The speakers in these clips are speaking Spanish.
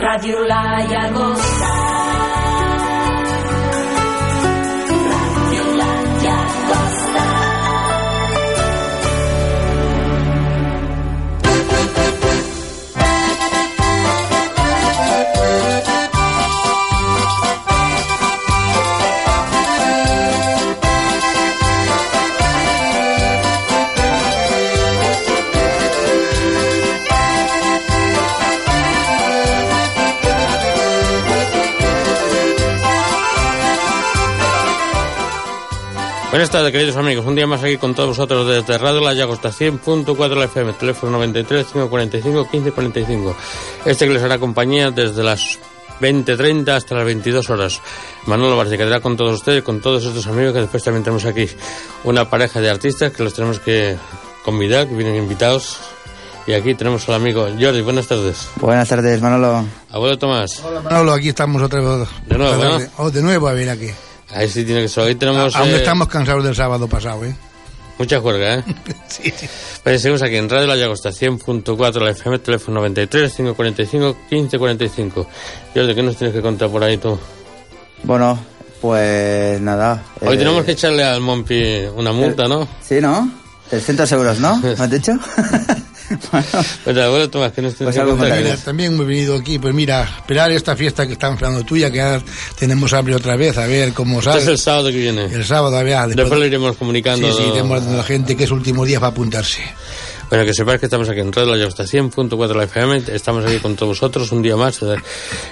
Radio La Llagosta. Buenas tardes, queridos amigos. Un día más aquí con todos vosotros desde Radio La Llagosta 100.4 la FM, teléfono 93 545 1545. Este que les hará compañía desde las 20.30 hasta las 22 horas. Manolo Barcia quedará con todos ustedes, con todos estos amigos que después también tenemos aquí una pareja de artistas que los tenemos que convidar, que vienen invitados. Y aquí tenemos al amigo Jordi. Buenas tardes. Buenas tardes, Manolo. Abuelo Tomás. Hola Manolo, aquí estamos otra vez. De nuevo, ¿no? Oh, de nuevo a ver aquí. Ahí sí tiene que ser. Hoy tenemos Aún eh, estamos cansados del sábado pasado, ¿eh? mucha juerga, ¿eh? Sí, sí. Pues seguimos aquí en Radio La Llagosta 100.4 la FM, teléfono 93 545 1545. Jordi, ¿qué nos tienes que contar por ahí tú? Bueno, pues nada. Hoy eh, tenemos que echarle al Mompi una multa, ¿no? Sí, ¿no? 300 euros, ¿no? ¿Me has dicho? bueno, abuelo Tomás, ¿qué nos Pues que. Mira, también hemos venido aquí, pues mira, esperar esta fiesta que están esperando tuya, que ya tenemos hambre otra vez, a ver cómo Este sale. es el sábado que viene. El sábado, a ver. después- Después lo iremos comunicando. Sí, sí, tenemos a la gente que es último día para apuntarse. Bueno, que sepáis que estamos aquí en Radio La Llagosta 100.4 la FM. Estamos aquí con todos vosotros un día más.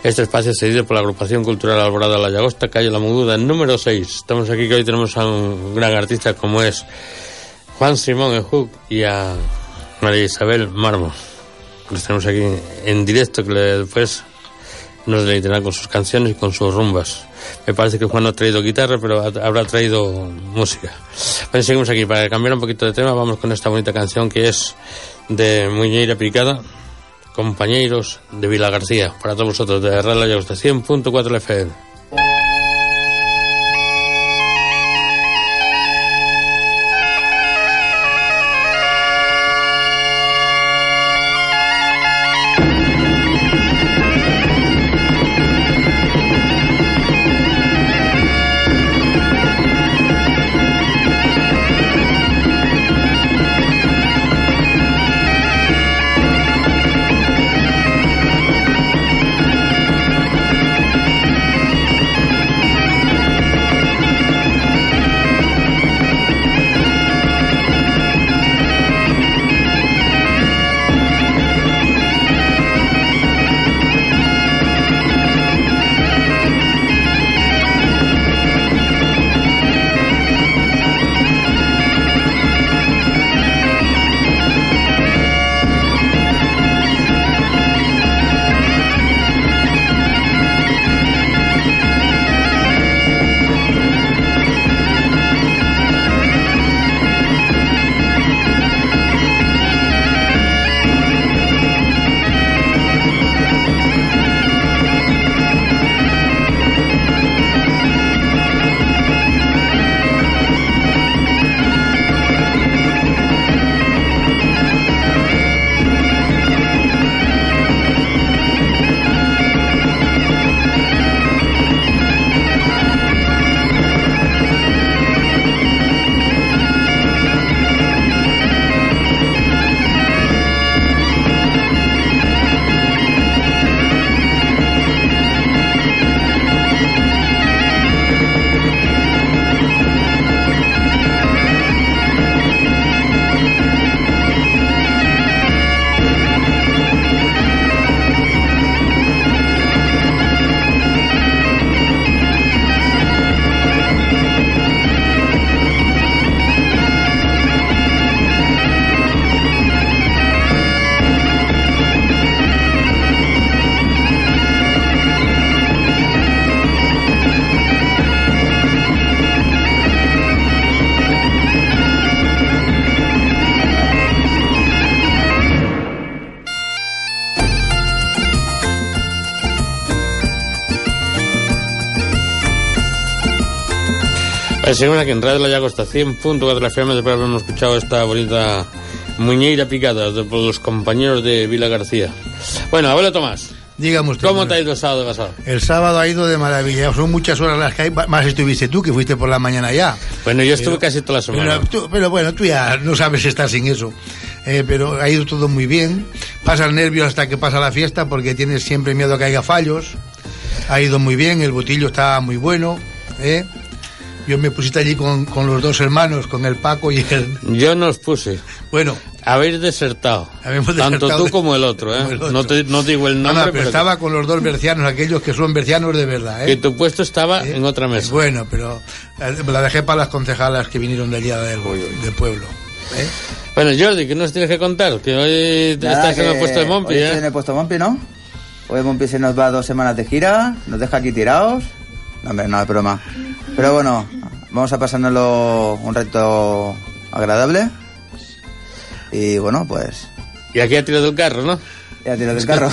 Este espacio es cedido por la agrupación cultural Alborada La Llagosta, calle La Muguda, número 6. Estamos aquí que hoy tenemos a un gran artista como es Juan Simón Ejuk y a María Isabel Marmo. Los tenemos aquí en directo que después nos deleitarán con sus canciones y con sus rumbas. Me parece que Juan no ha traído guitarra, pero ha- habrá traído música. Bueno, seguimos aquí. Para cambiar un poquito de tema, vamos con esta bonita canción que es de Muñeira Picada, Compañeros de Vila García. Para todos vosotros, de Radio La Llagosta 100.4 FM. Seguimos aquí en Radio La Llagosta 100.4 FM después de habernos escuchado esta bonita muñeira picada de, por los compañeros de Vila García. Bueno, abuelo Tomás, Dígame usted. ¿Cómo te ha ido el sábado pasado? El sábado ha ido de maravilla. Son muchas horas las que hay. Más estuviste tú, que fuiste por la mañana ya. Bueno, yo estuve Pero- casi toda la semana. Pero, tú- pero bueno, tú ya no sabes estar sin eso. Eh, pero ha ido todo muy bien. Pasa el nervio hasta que pasa la fiesta porque tienes siempre miedo a que haya fallos. Ha ido muy bien, el botillo está muy bueno. ¿eh? Yo me pusiste allí con, con los dos hermanos, con el Paco y el... Yo no os puse. Bueno, Habéis desertado. Habemos Tanto desertado tú de- como el otro, ¿eh? como el otro. No, te, no digo el no, nombre, no, pero pero estaba con los dos bercianos, aquellos que son bercianos de verdad. que ¿eh? tu puesto estaba ¿Eh? en otra mesa. Bueno, pero eh, la dejé para las concejalas que vinieron del día del, del pueblo. ¿eh? Bueno, Jordi, ¿qué nos tienes que contar? Que hoy Nada, estás en el que puesto de Mompi, hoy estoy en ¿eh? el puesto de Mompi, ¿no? Hoy Mompi se nos va dos semanas de gira, nos deja aquí tirados. No, hombre, no es broma. Pero bueno, vamos a pasárnoslo un reto agradable. Y bueno, pues Y aquí ha tirado el carro, ¿no? ya tiras del carro.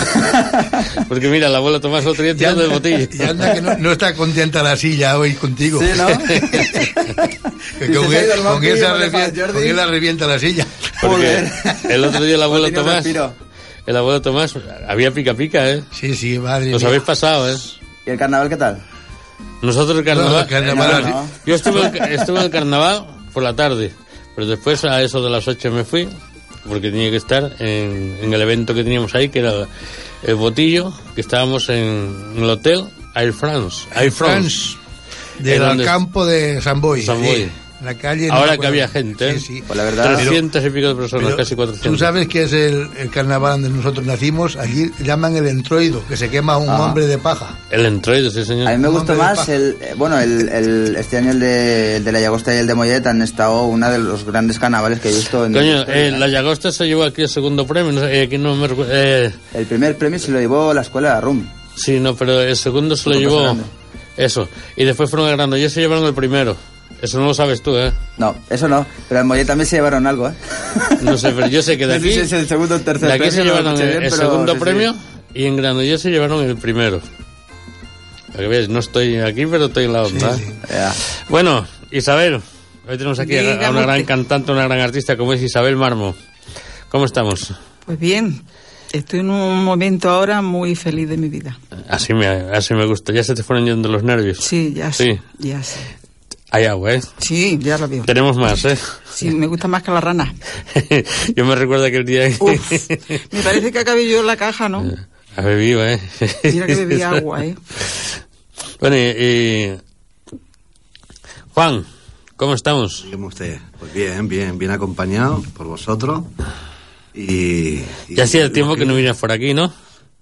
Porque mira, el abuelo Tomás otro día tirando de botillo. Y anda que no, no está contenta la silla hoy contigo. sí, ¿no? Que con, se ha él, con Mompi, esa ¿dónde va revienta, Jordi? con él la revienta la silla. Porque el otro día el abuelo Joder, no Tomás, respiro. el abuelo Tomás, había pica pica, ¿eh? Sí, sí, madre Os mía. habéis pasado, ¿eh? ¿Y el carnaval qué tal? Nosotros el carnaval, el carnaval No, así- no. yo estuve, estuve en el carnaval por la tarde, pero después a eso de las 8 me fui, porque tenía que estar en, en el evento que teníamos ahí, que era el, botillo, que estábamos en, en el hotel Air France. Air France. France, del campo de San Boy. San la calle. Ahora que había gente. Sí, sí. Pues la verdad... 300 y pico de personas, casi 400. Tú sabes que es el, el carnaval donde nosotros nacimos, allí llaman el entroido, que se quema un Ah. hombre de paja. El entroide, sí A mí señor. me gustó de más el, eh, bueno, el, el- este año el de, el de la Llagosta y el de Mollet han estado uno de los grandes carnavales que he visto en Coño, eh, la Llagosta se llevó aquí el segundo premio, no sé, eh, aquí no me recu- eh, El primer premio se lo llevó la escuela RUM. Sí, no, pero el segundo se lo llevó. grande. Eso. Y después fueron al Granollers se llevaron el primero. Eso no lo sabes tú, ¿eh? No, eso no, pero en Mollet también se llevaron algo, ¿eh? No sé, pero yo sé que de sé aquí. es el segundo o tercer de aquí se premio, llevaron el, bien, el pero segundo sí, sí. premio y en Granollers se llevaron el primero. Para que veas, no estoy aquí, pero estoy en la onda. Sí. Bueno, Isabel, hoy tenemos aquí a- una gran cantante, una gran artista como es Isabel Marmo. ¿Cómo estamos? Pues bien, estoy en un momento ahora muy feliz de mi vida. Así me, así me gusta. Ya se te fueron yendo los nervios. Sí, ya sé, Sí. ya sé. Hay agua, ¿eh? Sí, ya lo veo. Tenemos más, ¿eh? Sí, me gusta más que la rana. Yo me recuerdo aquel día Uf, me parece que acabé yo en la caja, ¿no? Ha bebido, ¿eh? Mira que bebí agua, ¿eh? Bueno, y, y- Juan, ¿cómo estamos? Dígame usted. Pues bien, bien, bien acompañado por vosotros. Y. y- Ya hacía tiempo que no vienes por aquí, ¿no?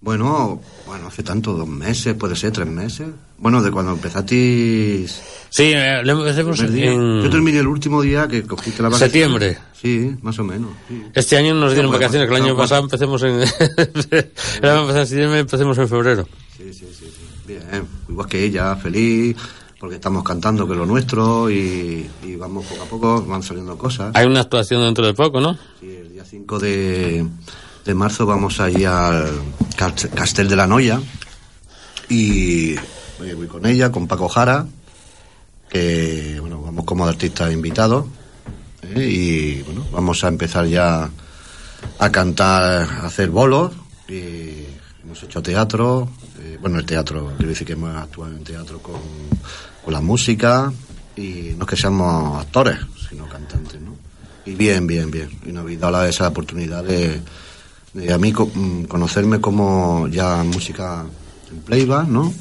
Bueno, bueno, hace tanto, dos meses, puede ser, tres meses. Bueno, de cuando empezasteis. Sí, eh, lo empecemos en... Yo terminé el último día que cogiste la vacación. Septiembre. Sí, más o menos. sí. Este año nos dieron No, vacaciones, que el año pasado empecemos en... el año pasado septiembre, empecemos en febrero. Sí, sí, sí, sí. Bien, igual que ella, feliz, porque estamos cantando que es lo nuestro y, y vamos poco a poco, van saliendo cosas. Hay una actuación dentro de poco, ¿no? Sí, el día 5 de, de marzo vamos allí al Cast- Castel de la Noya y voy con ella, con Paco Jara, que bueno, vamos como artistas invitados ¿eh? y bueno, vamos a empezar ya a cantar, a hacer bolos y hemos hecho teatro, eh, bueno, el teatro, quiero decir que hemos actuado en teatro con, con la música y no es que seamos actores, sino cantantes, ¿no? Y bien, bien, bien. Y nos habéis dado esa oportunidad de a mí mm, conocerme como ya música en playback, ¿no?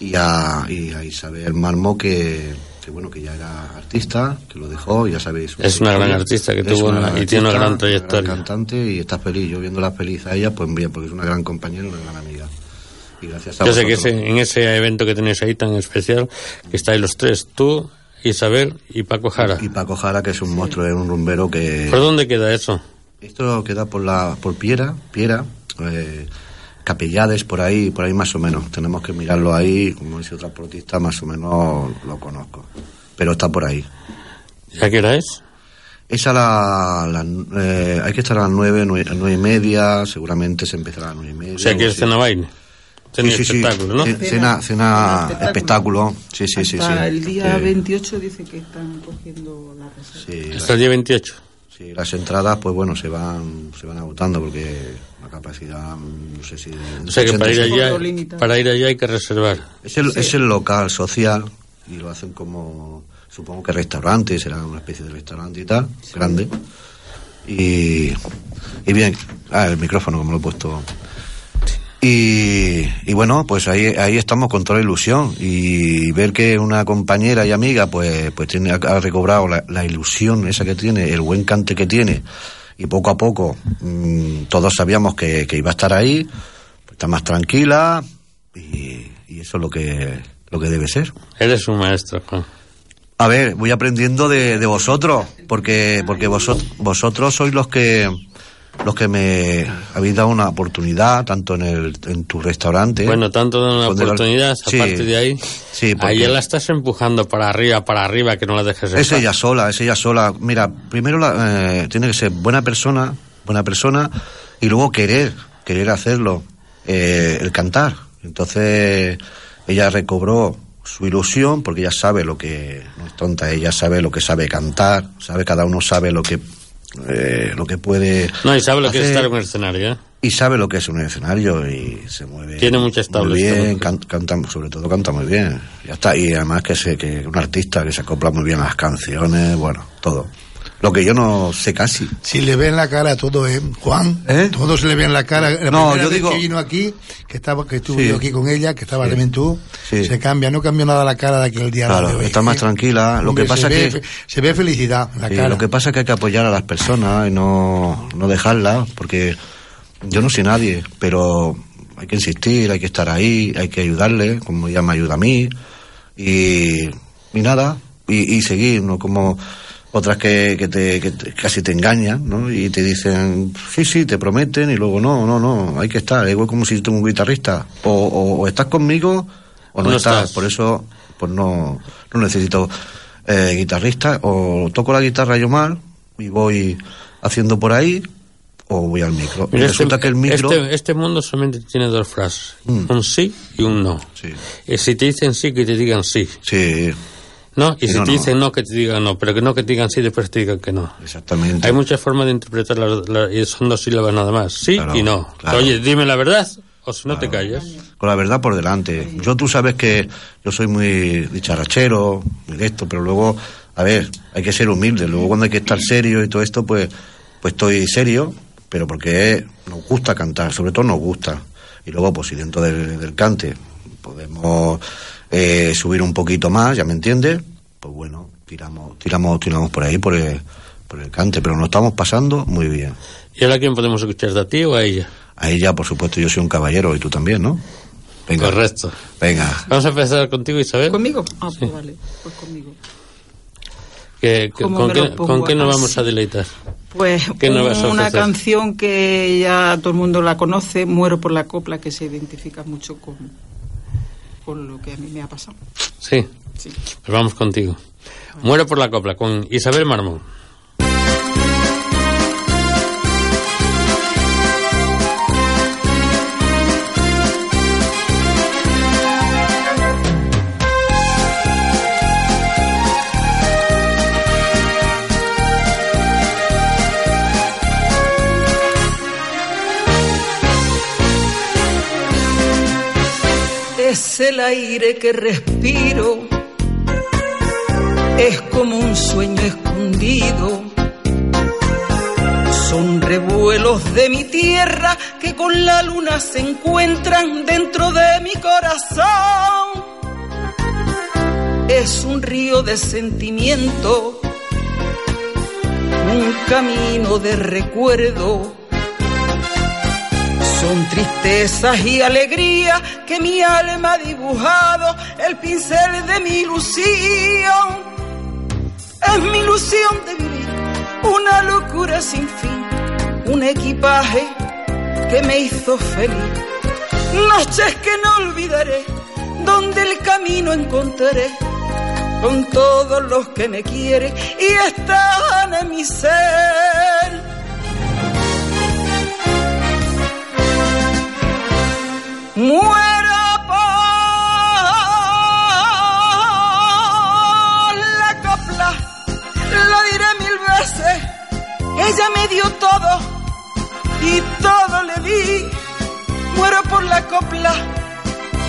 Y a, y a Isabel Marmo, que, que bueno, que ya era artista, que lo dejó, ya sabéis. Es una gran artista que tuvo una- gran y tiene una gran trayectoria. cantante y está feliz. Yo viéndola feliz a ella, pues bien, porque es una gran compañera y una gran amiga. Y gracias a Yo sé que ese- en ese evento que tenéis ahí tan especial, que estáis los tres, tú, Isabel y Paco Jara. Y Paco Jara, que es un monstruo, es un rumbero que... ¿Por dónde queda eso? Esto queda por la por Piera, Piera, eh, Capellades, por ahí, por ahí más o menos. Tenemos que mirarlo ahí, como dice otra portista, más o menos lo conozco. Pero está por ahí. ¿Ya qué hora es? Es a la, la- eh, hay que estar a las nueve, nueve, nueve y media, seguramente se empezará a las nueve y media. O sea, que es cena baile. Cena y Sí, sí, sí. espectáculo, ¿no? Ce- Cena, cena, espectáculo. Sí, sí, sí. Hasta sí. el día Sí. 28 dice que están cogiendo la reserva. Sí, Hasta el día 28. Sí, las entradas, pues bueno, se van, se van agotando porque la capacidad, no sé si... O sea que para ir, 80, allá, para ir allá hay que reservar. Es el, es el local social y lo hacen como, supongo que restaurante, será una especie de restaurante y tal, grande. Y, y bien, ah, el micrófono como lo he puesto. Y, y bueno, pues ahí, ahí estamos con toda la ilusión y ver que una compañera y amiga pues, pues tiene, ha recobrado la, la ilusión esa que tiene, el buen cante que tiene y poco a poco mm, todos sabíamos que, que iba a estar ahí, pues está más tranquila y, y eso es lo que, lo que debe ser. Eres un maestro, Juan. A ver, voy aprendiendo de, de vosotros, porque, porque vosotros, vosotros sois los que los que me habéis dado una oportunidad, tanto en el en tu restaurante. Bueno, tanto de una la- oportunidad, Sí. aparte de ahí, Sí, porque- ahí la estás empujando para arriba, para arriba, que no la dejes Es ella sola, es ella sola. Mira, primero la- eh, tiene que ser buena persona, buena persona, y luego querer, querer hacerlo, eh, el cantar. Entonces, ella recobró su ilusión, porque ella sabe lo que, no es tonta, ella sabe lo que sabe cantar, sabe, cada uno sabe lo que, eh, lo que puede. No, y sabe lo que es estar en un escenario, ¿eh? Y sabe lo que es un escenario y se mueve. Tiene muchas muy tablas, bien, can- canta, sobre todo canta muy bien. Ya está. Y además que sé que un artista que se acopla muy bien a las canciones, bueno, todo. Lo que yo no sé casi. Si le ve en la cara todo, ¿eh? Juan, ¿Eh? todo se le ve en la cara. La No, yo digo- que vino aquí, que estaba, que estuve Sí. yo aquí con ella, que estaba Sí. también tú, Sí. se cambia, no cambió nada la cara de aquel día. a la Claro, de hoy, está más ¿eh? tranquila. Lo Hombre, que pasa se ve, que- fe- se ve felicidad en la cara. lo que pasa es que hay que apoyar a las personas y no, no dejarlas, porque yo no soy nadie, pero hay que insistir, hay que estar ahí, hay que ayudarle, como ella me ayuda a mí, y, y nada, y, y seguir, no como otras que, que, te, que te- casi te engañan, ¿no? Y te dicen, sí, sí, te prometen, y luego no, no, no, hay que estar, igual como si tengo un guitarrista, o, o, o estás conmigo o no, No estás. estás. por eso pues no, no necesito eh, guitarrista, o toco la guitarra yo mal y voy haciendo por ahí, o voy al micro. Y Mira, resulta este, que el micro... este, este mundo solamente tiene dos frases, Mm. un sí y un no. Sí, Y si te dicen sí, que te digan sí. sí, ¿No? Y si no, te dicen no, que te digan no. Pero que no, que te digan sí, después te digan que no. exactamente. Hay muchas formas de interpretar las, las- y son dos sílabas nada más. Sí Claro, y no. claro. Oye, dime la verdad o si no te callas. Con la verdad por delante. Yo tú sabes que yo soy muy dicharachero, esto, pero luego, a ver, hay que ser humilde. Luego cuando hay que estar serio y todo esto, pues, pues estoy serio, pero porque nos gusta cantar, sobre todo nos gusta. Y luego, pues si dentro del, del cante podemos eh, subir un poquito más, ya me entiendes, pues bueno, tiramos, tiramos, tiramos por ahí, por el, por el cante, pero nos estamos pasando muy bien. ¿Y ahora quién podemos escuchar? ¿A ti o a ella? A ella, por supuesto, yo soy un caballero y tú también, ¿no? Venga. Correcto. Venga. Vamos a empezar contigo, Isabel. ¿Conmigo? Ah, pues vale, pues conmigo. Que- que- ¿Cómo ¿Con qué, con qué nos vamos a deleitar? Pues ¿Qué a una canción que ya todo el mundo la conoce, Muero por la copla, que se identifica mucho con, con lo que a mí me ha pasado. Sí, Sí. pues vamos contigo. Muero por la copla con Isabel Marmón. El aire que respiro, es como un sueño escondido. Son revuelos de mi tierra que con la luna se encuentran dentro de mi corazón. Es un río de sentimiento, un camino de recuerdo. Son tristezas y alegrías que mi alma ha dibujado, el pincel de mi ilusión. Es mi ilusión de vivir, una locura sin fin, un equipaje que me hizo feliz. Noches que no olvidaré, donde el camino encontraré con todos los que me quieren y están en mi ser. Muero por la copla, lo diré mil veces Ella me dio todo y todo le di. Muero por la copla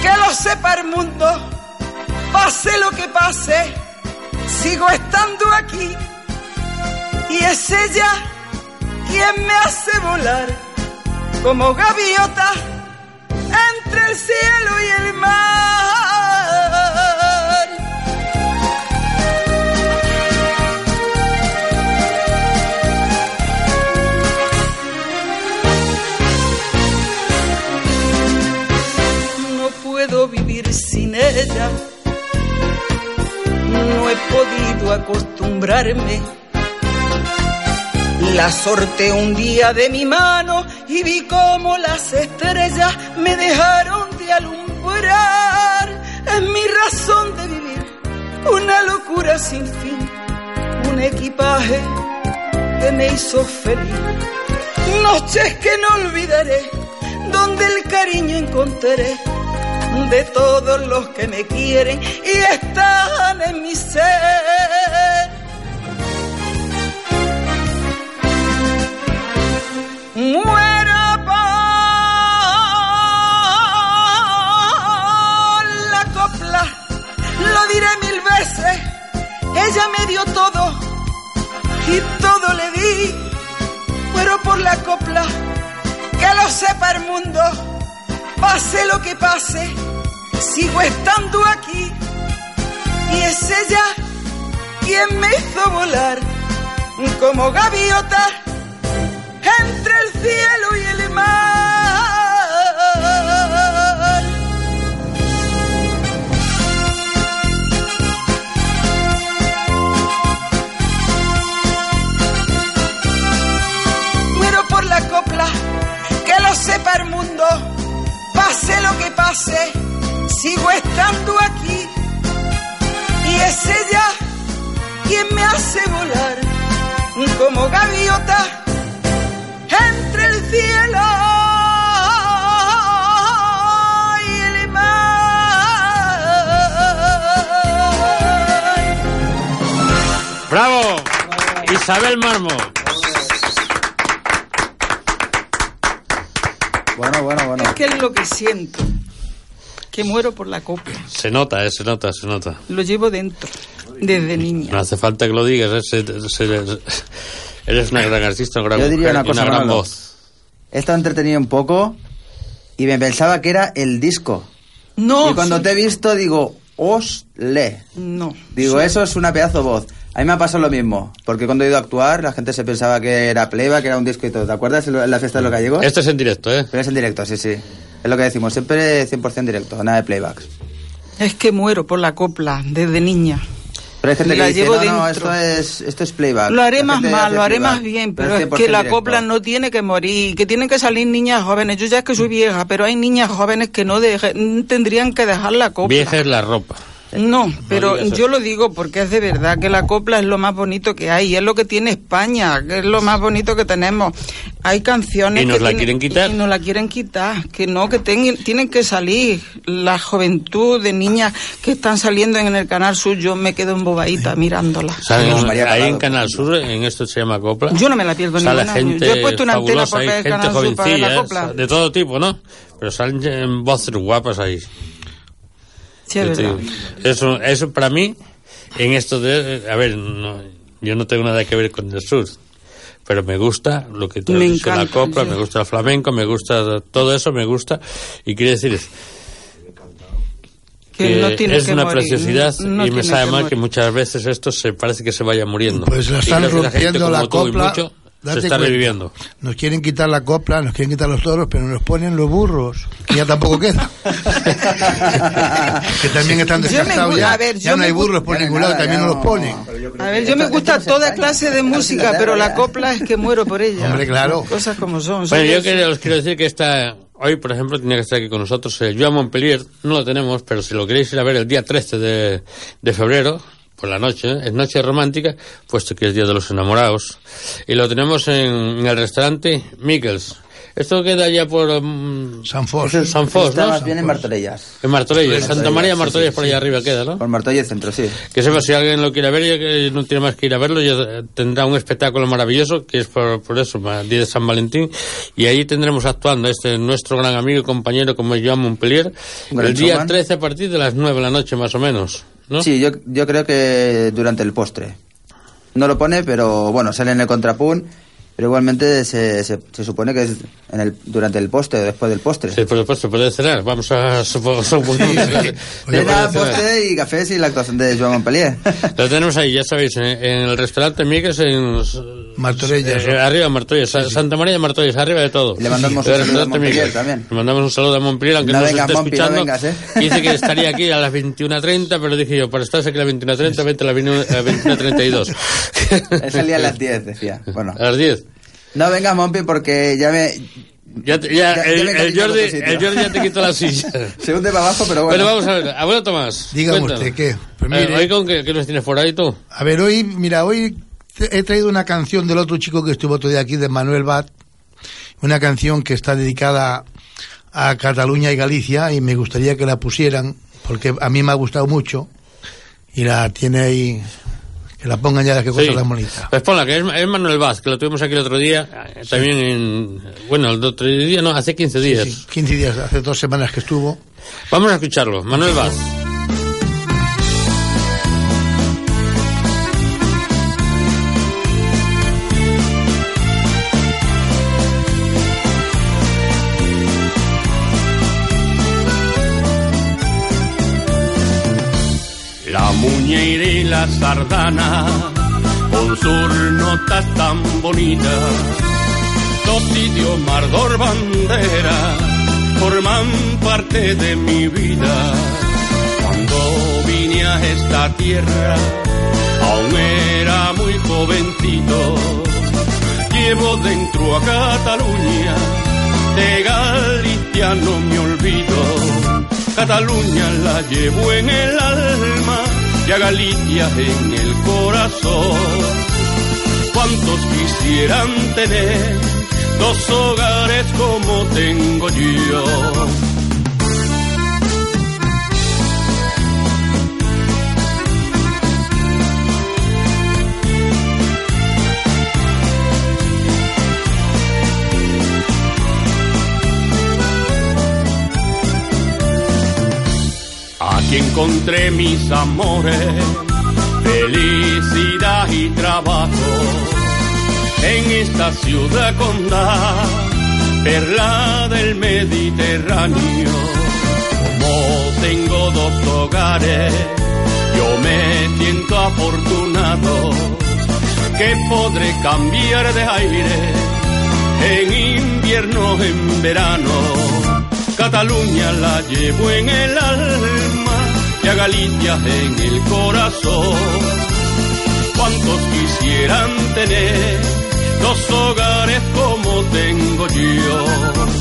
que lo sepa el mundo. Pase lo que pase, sigo estando aquí. Y es ella quien me hace volar como gaviota entre el cielo y el mar. No puedo vivir sin ella. No he podido acostumbrarme. La sorté un día de mi mano y vi como las estrellas me dejaron de alumbrar. Es mi razón de vivir, una locura sin fin, un equipaje que me hizo feliz. Noches que no olvidaré, donde el cariño encontraré de todos los que me quieren y están en mi ser. Muero por la copla, lo diré mil veces. Ella me dio todo y todo le di. Muero por la copla, que lo sepa el mundo. Pase lo que pase, sigo estando aquí. Y es ella quien me hizo volar como gaviota cielo y el mar. Muero por la copla, que lo sepa el mundo. Pase lo que pase, sigo estando aquí. Y es ella quien me hace volar como gaviota entre el cielo y el mar. ¡Bravo! Isabel Marmo. Bueno, bueno, bueno. Es que es lo que siento, que muero por la copla. Se nota, eh, se nota, se nota. Lo llevo dentro, desde niña. No hace falta que lo digas. eh, se- se- eres una gran artista, una gran, Yo diría mujer una y cosa, una gran voz. He estado entretenido un poco y me pensaba que era el disco. No, y cuando sí. te he visto digo, osle. No. Digo, sí. eso es una pedazo voz. A mí me ha pasado lo mismo, porque cuando he ido a actuar la gente se pensaba que era playback, que era un disco y todo. ¿Te acuerdas en la fiesta de los gallegos? Esto es en directo, ¿eh? Pero es en directo, sí, sí. Es lo que decimos, siempre 100% directo, nada de playbacks. Es que muero por la copla desde niña. Pero hay gente La que dice, llevo no, no, esto es, esto es playback. Lo haré más mal, lo haré playback, más bien, pero es 100% que la directo. copla no tiene que morir, que tienen que salir niñas jóvenes. Yo ya es que soy vieja, pero hay niñas jóvenes que no deje- tendrían que dejar la copla. Vieja es la ropa. No, pero yo lo digo porque es de verdad que la copla es lo más bonito que hay, es lo que tiene España, que es lo más bonito que tenemos. Hay canciones ¿Y nos que la tienen- quieren quitar? Y nos la quieren quitar, que no, que ten- tienen que salir. La juventud de niñas que están saliendo en el Canal Sur, yo me quedo embobadita mirándolas. ¿Saben? Como María ahí en. Canal Sur, en esto se llama copla. Yo no me la pierdo Sale ninguna. gente Yo he puesto una antena por el Canal Sur para ver la copla. de todo tipo, ¿no? Pero salen en voces guapas ahí. Sí, es te verdad. Eso, eso para mí, en esto de... A ver, no, yo no tengo nada que ver con el sur, pero me gusta lo que Me dicho, la copla, sí. me gusta el flamenco, me gusta todo eso, me gusta. Y quiere decir Que que no tiene es que una morir, preciosidad no y me sabe que mal morir. que muchas veces esto se parece que se vaya muriendo. Pues la Y están rompiendo la copla. mucho se está cuenta. reviviendo. Nos quieren quitar la copla, nos quieren quitar los toros, pero nos ponen los burros, que ya tampoco queda. que también están Yo descartados ya. a ver, ya yo no hay burros por no ningún lado, también nos los no. ponen. A ver, yo me gusta no toda clase de música, pero la copla es que muero por ella. Hombre, claro. Cosas como son. Bueno, yo os quiero decir que esta, hoy, por ejemplo, tenía que estar aquí con nosotros el Joan Montpellier. No lo tenemos, pero si lo queréis ir a ver el día 13 de, de febrero, por la noche, ¿eh? es noche romántica, puesto que es Día de los Enamorados. Y lo tenemos en, en el restaurante Mikkels. Esto queda ya por mm, San Fos. Eso San Fos, está ¿no? más bien en Martorellas. en Martorelles. Santa María sí, sí, por sí. allá arriba queda, ¿no? Por Martorelles Centro, sí. Que sepa, si alguien lo quiere ver, ya que no tiene más que ir a verlo, ya tendrá un espectáculo maravilloso, que es por, por eso, día de San Valentín, y ahí tendremos actuando este nuestro gran amigo y compañero como es Joan Montpellier, el día showman. 13 a partir de las 9 de la noche más o menos, Sí, yo, yo creo que durante el postre. No lo pone, pero bueno, sale en el contrapún. Pero igualmente se, se, se supone que es en el, durante el postre o después del postre. Sí, por supuesto, puede cenar, vamos a supo- suponer Oye, Cena, postre y café y la actuación de Joan Montpellier. Lo tenemos ahí, ya sabéis, en, en el restaurante Miguel en Martorellas. eh, arriba de Martorelles, Sa- Santa María de Martorelles, arriba de todo. Le mandamos El un saludo a Montpellier también. Le mandamos un saludo a Montpellier, aunque No no, vengas, se esté Mompi, no escuchando. vengas, ¿eh? Dice que estaría aquí a las 21.30, pero dije yo, para estar aquí a las 21.30, vente a las 21 a las 21.32. Él salía a las 10, decía. Bueno. A las 10. No vengas, Mompi, porque ya me... Ya, te- ya, Ya- ya el, me el Jordi, el Jordi ya te quitó la silla. Se hunde para abajo, pero bueno. Bueno, vamos a ver. Abuelo Tomás. Dígame usted, ¿qué? Pues mire- hoy con qué, qué nos tienes por ahí tú? A ver, hoy, mira, hoy he traído una canción del otro chico que estuvo otro día aquí, de Manuel Bat. Una canción que está dedicada a Cataluña y Galicia y me gustaría que la pusieran porque a mí me ha gustado mucho y la tiene ahí, que la pongan ya que cosa Sí. tan bonita. Pues ponla, que es, es Manuel Vaz, que lo tuvimos aquí el otro día, eh, también en... Bueno, el otro día, no, hace 15 días. Sí, 15 días, hace dos semanas que estuvo. Vamos a escucharlo. Manuel Vaz. La sardana, con sus notas tan bonitas, dos idiomas, dos banderas, forman parte de mi vida. Cuando vine a esta tierra, aún era muy jovencito, llevo dentro a Cataluña, de Galicia no me olvido. Cataluña la llevo en el alma y a Galicia en el corazón. ¿Cuántos quisieran tener dos hogares como tengo yo? Aquí encontré mis amores, felicidad y trabajo. En esta ciudad condal, perla del Mediterráneo. Como tengo dos hogares, yo me siento afortunado que podré cambiar de aire en invierno, en verano. Cataluña la llevo en el alma y a Galicia en el corazón. ¿Cuántos quisieran tener dos hogares como tengo yo?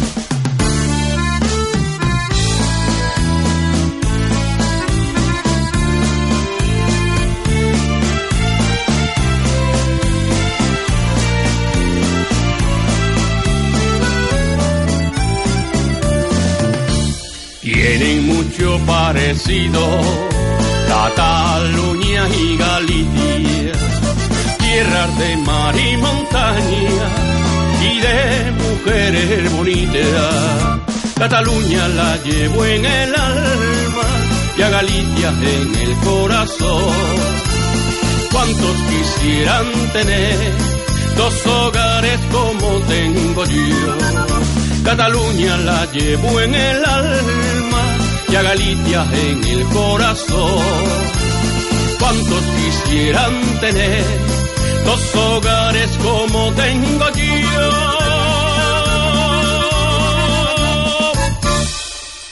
Tienen mucho parecido Cataluña y Galicia, tierras de mar y montaña y de mujeres bonitas. Cataluña la llevo en el alma y a Galicia en el corazón. ¿Cuántos quisieran tener dos hogares como tengo yo? Cataluña la llevo en el alma y a Galicia en el corazón. ¿Cuántos quisieran tener dos hogares como tengo yo?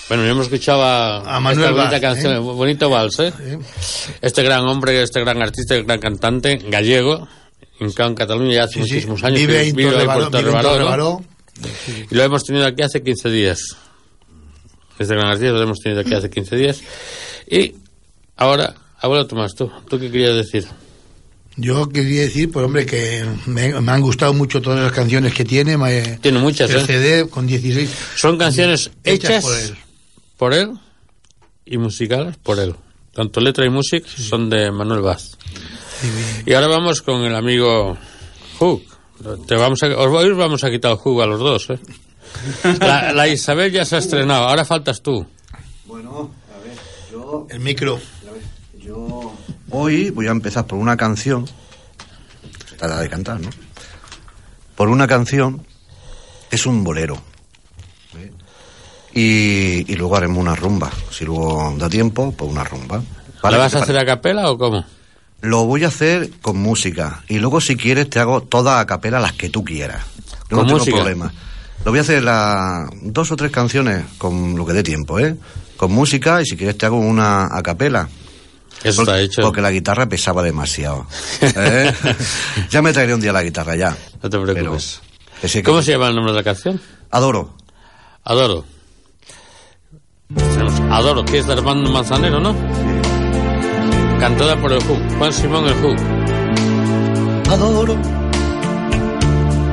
Bueno, hemos escuchado a, A Manuel esta bonita Vaz, canción, ¿eh? bonito vals, ¿eh? Este gran hombre, este gran artista, este gran cantante gallego, en Cataluña ya hace Sí, sí, muchísimos años. Vive que en vive ¿no? Torrebaró. Y lo hemos tenido aquí hace 15 días. Este gran artista lo hemos tenido aquí hace 15 días. Y ahora, abuelo Tomás, ¿tú, ¿tú qué querías decir? Yo quería decir, pues hombre, que me, me han gustado mucho todas las canciones que tiene. me- Tiene muchas, el ¿eh? CD con 16. Son canciones hechas, Hechas por él. por él y musicales por él. Tanto letra y música son de Manuel Vaz. Y ahora vamos con el amigo Hug. Te vamos a, os hoy os vamos a quitar el Hug a los dos, ¿eh? La, la Isabel ya se ha estrenado, ahora faltas tú. Bueno, a ver, yo, El micro. yo hoy voy a empezar por una canción. Se trata de cantar, ¿no? Por una canción que es un bolero. ¿eh? Y, y luego haremos una rumba. Si luego da tiempo, pues una rumba. ¿La vas a ¿Qué te hacer a capela o cómo? Lo voy a hacer con música. Y luego, si quieres, te hago todas a capela las que tú quieras. Yo ¿Con no tengo música? problema. Lo voy a hacer la, dos o tres canciones con lo que dé tiempo, ¿eh? Con música y si quieres te hago una a capela. Eso porque, está hecho. Porque la guitarra pesaba demasiado. ¿eh? ya me traeré un día la guitarra, ya. No te preocupes. Pero que- ¿Cómo se llama el nombre de la canción? Adoro. Adoro. Adoro, que es de Armando Manzanero, ¿no? Cantada por el Hug. Juan Simón el Hug. Adoro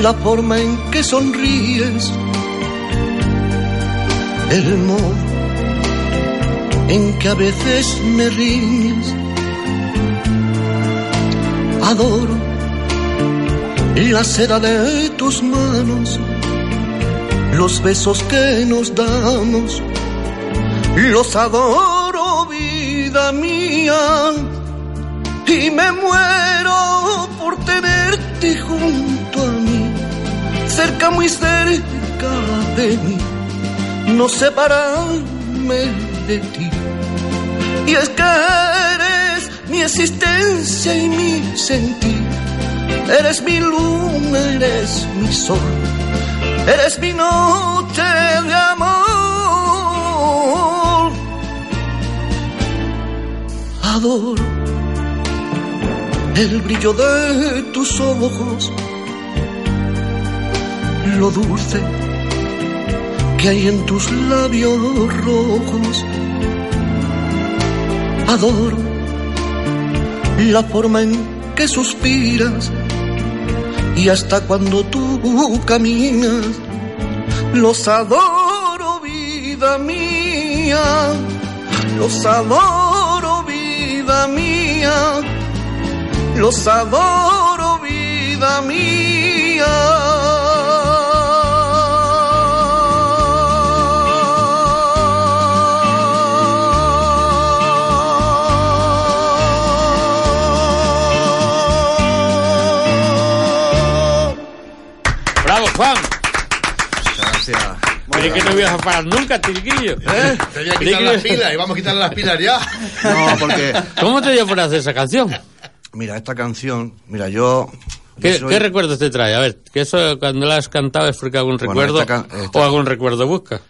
la forma en que sonríes, el modo en que a veces me riñes. Adoro la seda de tus manos, los besos que nos damos, los adoro, vida mía y me muero por tenerte junto a mí, cerca, muy cerca de mí, no separarme de ti. Y es que eres mi existencia y mi sentir, eres mi luna, eres mi sol, eres mi noche de amor. Adoro el brillo de tus ojos, lo dulce que hay en tus labios rojos. Adoro la forma en que suspiras y hasta cuando tú caminas. Los adoro, vida mía. Los adoro, vida mía. Los adoro, vida mía. Creí que no ibas a parar nunca, Tirquillo. ¿Eh? Te voy a quitar que- las pilas y vamos a quitarle las pilas ya. No, porque, ¿Cómo te dio por hacer esa canción? mira, esta canción, mira, yo. ¿Qué, yo soy- qué recuerdos te trae? A ver, que eso cuando la has cantado es porque algún Bueno, recuerdo esta esta- o algún recuerdo busca.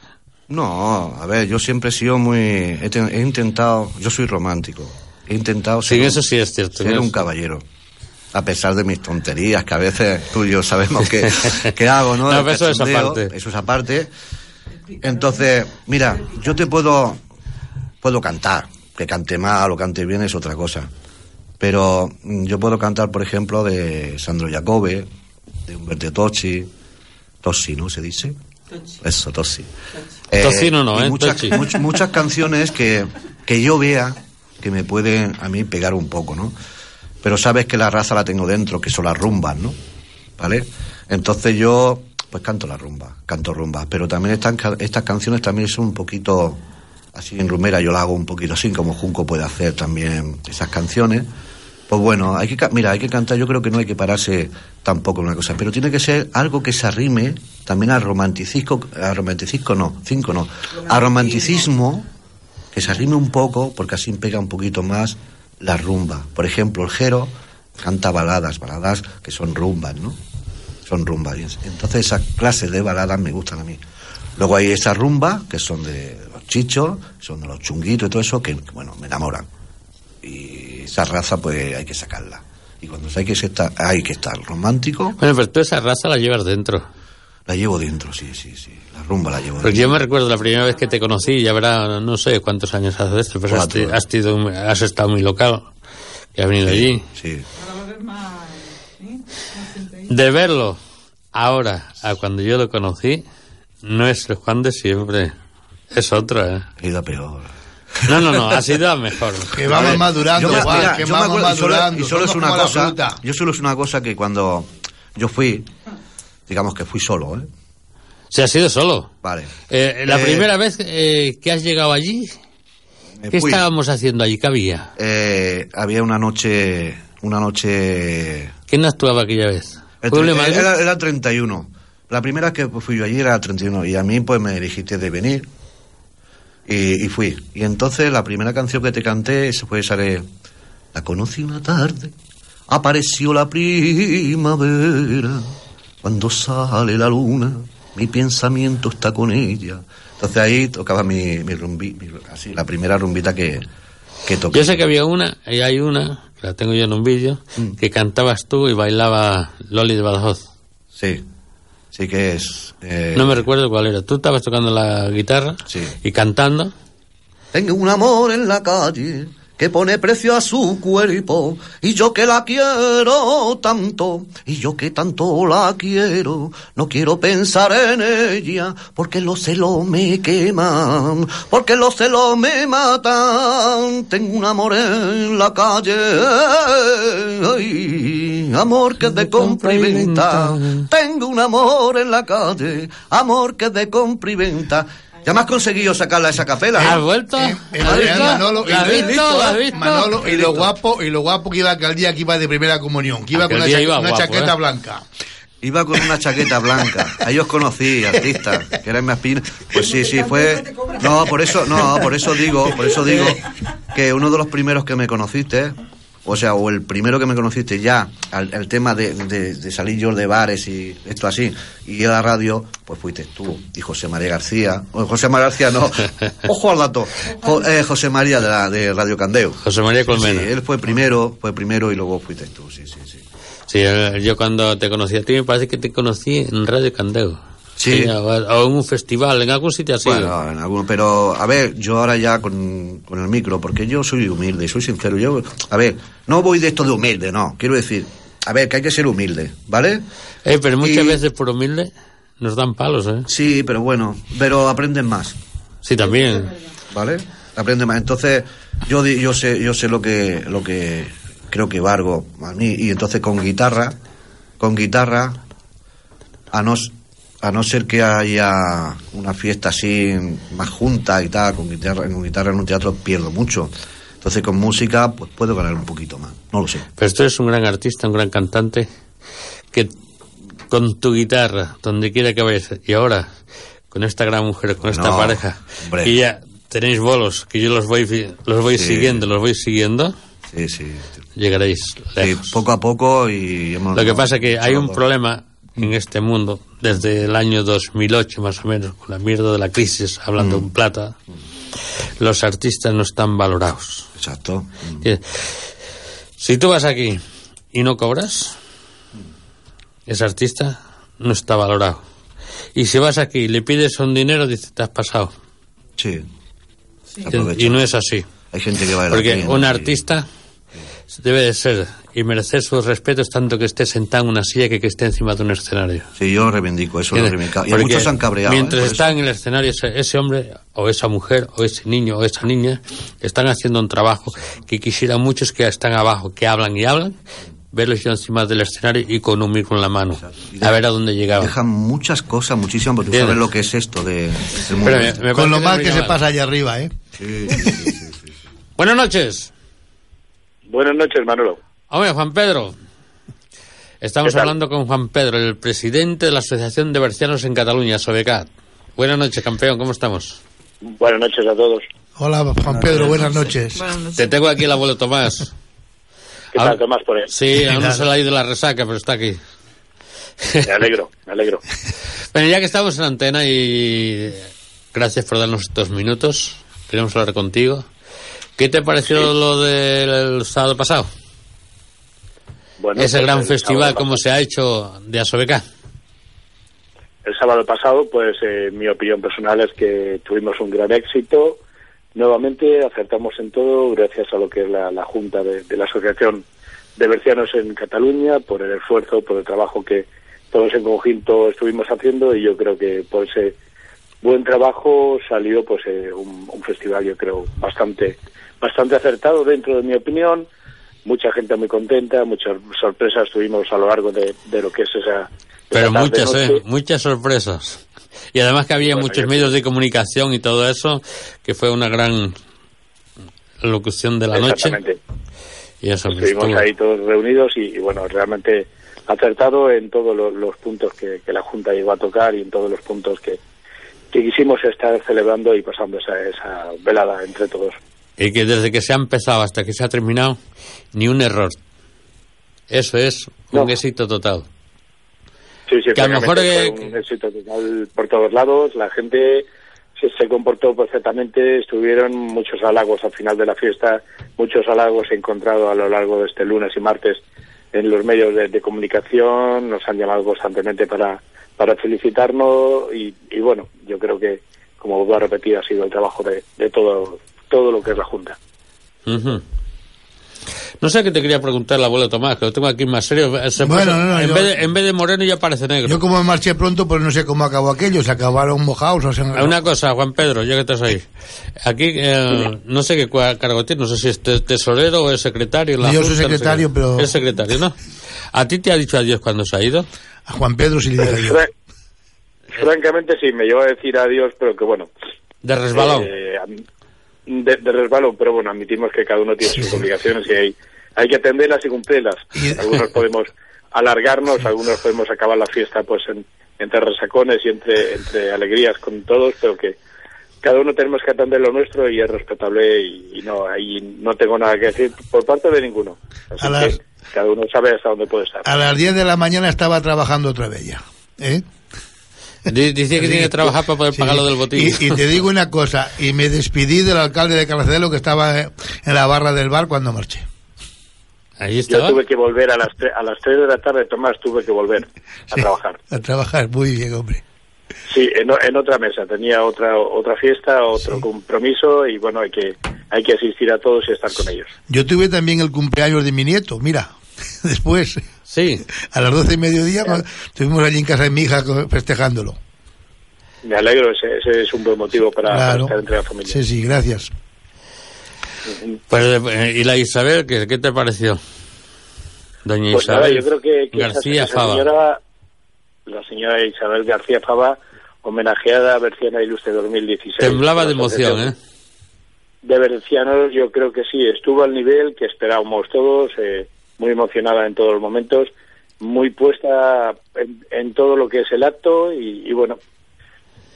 No, a ver, yo siempre he sido muy. He, te- he intentado. Yo soy romántico. He intentado Sí, ser, un- eso sí es cierto. ser un caballero. A pesar de mis tonterías, que a veces tú y yo sabemos que, que hago, ¿no? No, eso es aparte. Eso es aparte. Entonces, mira, yo te puedo. Puedo cantar. Que cante mal o cante bien es otra cosa. Pero mm, yo puedo cantar, por ejemplo, de Sandro Jacobe, de Humberto Tocci. Tossi, ¿no se dice? Eso, Tossi. Tocino no, ¿eh? Muchas, Tocci. much- muchas canciones que, que yo vea que me pueden a mí pegar un poco, ¿no? Pero sabes que la raza la tengo dentro, que son las rumbas, ¿no? ¿Vale? Entonces yo, pues canto la rumba, canto rumba. Pero también ca- estas canciones también son un poquito, así en rumera yo la hago un poquito así, como Junco puede hacer también esas canciones. Pues bueno, hay que, mira, hay que cantar, yo creo que no hay que pararse tampoco en una cosa, pero tiene que ser algo que se arrime también al romanticismo, al romanticismo no, cinco no, al romanticismo, que se arrime un poco, porque así pega un poquito más la rumba. Por ejemplo, el Jero canta baladas, baladas que son rumbas, ¿no? Son rumbas. Y Entonces esas clases de baladas me gustan a mí. Luego hay esas rumbas que son de los chichos, son de los chunguitos y todo eso, que, bueno, me enamoran. Y esa raza, pues hay que sacarla. Y cuando hay que estar, hay que estar romántico, Bueno, pero tú esa raza la llevas dentro. la llevo dentro, sí, sí, sí. La rumba la llevo Porque dentro. yo me recuerdo la primera vez que te conocí, ya verá, no sé cuántos años hace de esto, pero has, has, has estado muy local, que has venido allí. Sí. De verlo ahora a cuando yo lo conocí, no es el Juan de siempre, es otro, ¿eh? He ido a peor. No, no, no, ha sido a mejor. Que vamos madurando, Yo me- Juan, mira, que yo me vamos acuerdo, y solo- madurando. y solo es una cosa, yo solo es una cosa que cuando yo fui, digamos que fui solo, ¿eh? Se ha sido solo. Vale. Eh, la Eh, primera vez eh, que has llegado allí, ¿qué fui. estábamos haciendo allí? ¿Qué había? Eh, había una noche, una noche... ¿Quién actuaba aquella vez? ¿Pueblo de Madrid? era, era el 31. La primera que fui yo allí era el 31 y a mí pues me dijiste de venir y, y fui. Y entonces la primera canción que te canté fue esa de... La conocí una tarde, apareció la primavera, cuando sale la luna, mi pensamiento está con ella. Entonces ahí tocaba mi, mi rumbi, mi- así, la primera rumbita que, que toqué. Yo sé que había una, y hay una, que la tengo yo en un vídeo, Mm. que cantabas tú y bailaba Loli de Badajoz. Sí, sí que es... eh, No me recuerdo cuál era. Tú estabas tocando la guitarra Sí. y cantando. Tengo un amor en la calle que pone precio a su cuerpo y yo que la quiero tanto y yo que tanto la quiero no quiero pensar en ella porque los celos me queman porque los celos me matan. Tengo un amor en la calle ay, amor que es de compra y venta. Tengo un amor en la calle amor que es de compra y venta ya me has conseguido sacarla esa capela ¿eh? ¿Has vuelto? ¿Has visto? Manolo. Manolo, y lo guapo, y lo guapo que iba que al día que iba de primera comunión, que iba Aquel con una, día cha- iba una guapo, chaqueta ¿eh? blanca. Iba con una chaqueta blanca. A ellos conocí, artistas, que eran más pinos. Pues sí, sí, fue. No, por eso, no, por eso digo, por eso digo que uno de los primeros que me conociste, o sea, o el primero que me conociste ya, al, el tema de, de- de salir yo de bares y esto así, y ir a la radio, pues fuiste tú y José María García. O José María García no, ojo al dato. Jo- eh, José María de, la, de Radio Candeo. José María Colmena. Sí, él fue primero, fue primero y luego fuiste tú, sí, sí, sí. Sí, eh, yo cuando te conocí a ti me parece que te conocí en Radio Candeo. Sí. o en un festival, en algún sitio así. Bueno, en alguno, pero a ver, yo ahora ya con, con el micro, porque yo soy humilde, soy sincero. Yo, a ver, no voy de esto de humilde, no. Quiero decir, a ver, que hay que ser humilde, ¿vale? Eh, pero muchas Y- veces por humilde nos dan palos, ¿eh? Sí, pero bueno, pero aprenden más, Sí, también. ¿vale? Aprenden más. Entonces, yo yo sé, yo sé lo que, lo que creo que valgo a mí, y entonces con guitarra, con guitarra, a no, s- a no ser que haya una fiesta así más junta y tal, con guitarra, con guitarra en un teatro pierdo mucho. Entonces con música pues puedo ganar un poquito más, no lo sé. Pero tú eres un gran artista, un gran cantante, que con tu guitarra, donde quiera que vayas, y ahora, con esta gran mujer, con esta No, pareja, hombre. y ya tenéis bolos, que yo los voy, los voy Sí. siguiendo, los voy siguiendo, Sí, sí. llegaréis Sí, poco a poco y hemos... Lo que pasa es que hay un problema en este mundo, desde el año 2008 más o menos, con la mierda de la crisis, hablando Mm. en plata, los artistas no están valorados. Exacto. Si tú vas aquí y no cobras, ese artista no está valorado. Y si vas aquí y le pides un dinero, dice, te has pasado. Sí. Y no es así. Hay gente que va a la Porque un artista debe de ser y merecer sus respetos tanto que esté sentado en una silla que que esté encima de un escenario. Sí, yo reivindico eso, lo reivindico. Y muchos se han cabreado. ¿eh? Mientras eso. está en el escenario ese, ese hombre, o esa mujer, o ese niño, o esa niña, están haciendo un trabajo que quisiera muchos que están abajo, que hablan y hablan, verlos yo encima del escenario y con un micro en la mano, a ver a dónde llegaban. Dejan muchas cosas, muchísimas, porque sabes lo que es esto de, del mundo. Me- me Con lo mal que se mal. pasa allá arriba, ¿eh? Sí, sí, sí, sí, sí. Buenas noches. Buenas noches, Manolo. Hombre, Juan Pedro. Estamos hablando con Juan Pedro, el presidente de la Asociación de Bercianos en Cataluña, Sobecat. Buenas noches, campeón, ¿cómo estamos? Buenas noches a todos. Hola, Juan Pedro, buenas noches. Te tengo aquí el abuelo Tomás. ¿Qué tal, Tomás, por ahí? Sí, aún no se la ha ido la resaca, pero está aquí. Me alegro, me alegro. Bueno, ya que estamos en antena y gracias por darnos estos minutos, queremos hablar contigo. ¿Qué te pareció lo del sábado pasado? Bueno, Ese pues gran festival, como se ha hecho de Asobeca. El sábado pasado, pues eh, mi opinión personal es que tuvimos un gran éxito. Nuevamente acertamos en todo gracias a lo que es la, la Junta de, de la Asociación de Bercianos en Cataluña, por el esfuerzo, por el trabajo que todos en conjunto estuvimos haciendo y yo creo que por ese buen trabajo salió pues eh, un, un festival yo creo bastante bastante acertado dentro de mi opinión mucha gente muy contenta muchas sorpresas tuvimos a lo largo de, de lo que es esa Pero muchas. ¿eh? Muchas sorpresas. Y además que había Bueno, muchos yo- medios de comunicación y todo eso, que fue una gran locución de la noche. Exactamente. Y eso pues, Estuvimos ahí todos reunidos y, y, bueno, realmente acertado en todos lo- los, puntos que, que la Junta llegó a tocar y en todos los puntos que, que quisimos estar celebrando y pasando esa, esa velada entre todos. Y que desde que se ha empezado hasta que se ha terminado, ni un error. Eso es un No. éxito total. Sí, sí, Que a lo mejor fue un éxito total por todos lados. La gente se, se comportó perfectamente. Estuvieron muchos halagos al final de la fiesta. Muchos halagos he encontrado a lo largo de este lunes y martes en los medios de, de comunicación. Nos han llamado constantemente para, para felicitarnos. Y, y bueno, yo creo que, como vuelvo a repetir, ha sido el trabajo de, de todo, todo lo que es la Junta. Ujú. No sé qué te quería preguntar el abuelo Tomás, que lo tengo aquí más serio. Se Bueno, puso- no, no, en, yo- vez de, en vez de moreno ya parece negro. Yo como me marché pronto, pues no sé cómo acabó aquello. Se acabaron mojados. O sea, Una cosa, Juan Pedro, ya que estás ahí. Aquí, eh, no sé qué cargo tiene, no sé si es te- tesorero o es secretario. la Yo soy Junta, no secretario, pero- Es secretario, ¿no? ¿A ti te ha dicho adiós cuando se ha ido? A Juan Pedro sí le dije yo. Fra- francamente, sí, me llevo a decir adiós, pero que bueno. De resbalón. Eh, de, de resbalón, pero bueno, admitimos que cada uno tiene sus obligaciones y hay, hay que atenderlas y cumplirlas. Y- Algunos podemos alargarnos, algunos podemos acabar la fiesta pues en, entre resacones y entre, entre alegrías con todos, pero que cada uno tenemos que atender lo nuestro y es respetable y, y no ahí no tengo nada que decir por parte de ninguno. Así A las- que cada uno sabe hasta dónde puede estar. A las 10 de la mañana estaba trabajando otra vez ya. ¿eh? Di- Dice que Sí, tiene que trabajar para poder sí. pagar lo del botín. Y, y te digo una cosa, y me despedí del alcalde de Caracelo que estaba en la barra del bar cuando marché. Ahí Yo estaba. tuve que volver a las, tre- a las 3 de la tarde, Tomás, tuve que volver a Sí, trabajar. A trabajar, muy bien, hombre. Sí, en, otra mesa. Tenía otra otra fiesta, otro compromiso y bueno, hay que hay que asistir a todos y estar con ellos. Yo tuve también el cumpleaños de mi nieto, mira, después, Sí. a las 12 de mediodía, cuando estuvimos allí en casa de mi hija festejándolo. Me alegro, ese, ese es un buen motivo para, para Claro. estar entre la familia. Sí, sí, gracias. Pues, eh, ¿Y la Isabel, qué, qué te pareció? Doña Pues nada, Isabel yo creo que, que esa- García esa Fava. señora, la señora Isabel García Fava, homenajeada a Berciana Ilustre 2016. Temblaba de emoción, ¿eh? De Bercianos, yo creo que sí, estuvo al nivel que esperábamos todos, eh, muy emocionada en todos los momentos, muy puesta en, en todo lo que es el acto y, y bueno,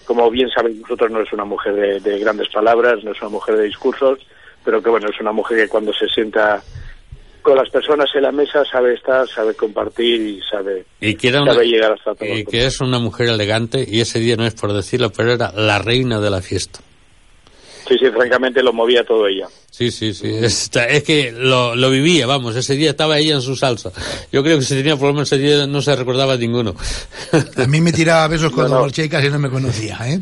como bien sabéis vosotros, no es una mujer de, de grandes palabras, no es una mujer de discursos, pero que bueno, es una mujer que cuando se sienta con las personas en la mesa sabe estar, sabe compartir y sabe, Y que, era una- sabe llegar hasta todo. y que es una mujer elegante y ese día no es por decirlo, pero era la reina de la fiesta. Sí, sí, francamente lo movía todo ella. Sí, sí, sí. Es que lo, lo vivía, vamos. Ese día estaba ella en su salsa. Yo creo que si tenía problemas ese día no se recordaba ninguno. A mí me tiraba besos cuando No, no. marché y casi no me conocía, ¿eh?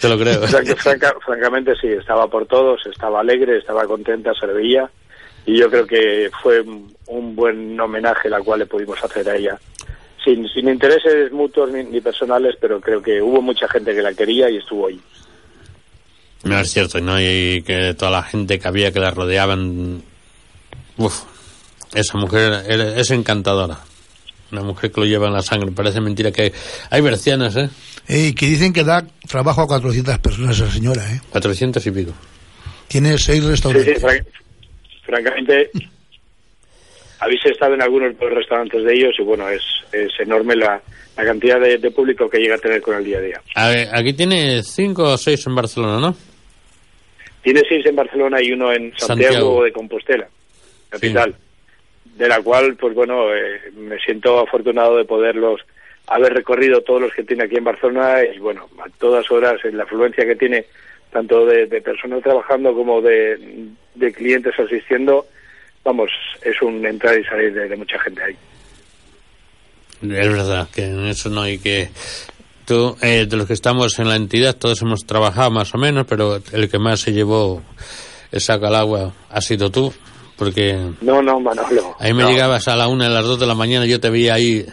Te lo creo. Franca- franca- francamente sí, estaba por todos, estaba alegre, estaba contenta, se veía y yo creo que fue un buen homenaje la cual le pudimos hacer a ella. Sin, sin intereses mutuos ni, ni personales, pero creo que hubo mucha gente que la quería y estuvo ahí. No es cierto, ¿no? Y que toda la gente que había que la rodeaban. Uf, esa mujer es encantadora. Una mujer que lo lleva en la sangre. Parece mentira que hay bercianas, ¿eh? Y que dicen que da trabajo a 400 personas esa señora, ¿eh? 400 y pico. Tiene seis Sí, sí, restaurantes. fran- francamente, habéis estado en algunos de los restaurantes de ellos y bueno, es, es enorme la, la cantidad de, de público que llega a tener con el día a día. A ver, aquí tiene cinco o seis en Barcelona, ¿no? Tiene seis en Barcelona y uno en Santiago, Santiago. de Compostela, capital. de la cual, pues bueno, eh, me siento afortunado de poderlos haber recorrido todos los que tiene aquí en Barcelona y bueno, a todas horas en la afluencia que tiene tanto de, de personal trabajando como de, clientes asistiendo, vamos, es un entrar y salir de, de mucha gente ahí. Es verdad que en eso no hay que... Tú, eh, de los que estamos en la entidad, todos hemos trabajado más o menos, pero el que más se llevó esa calagua ha sido tú, porque No, no, Manolo. ahí me no. llegabas a la una, a las dos de la mañana, yo te veía ahí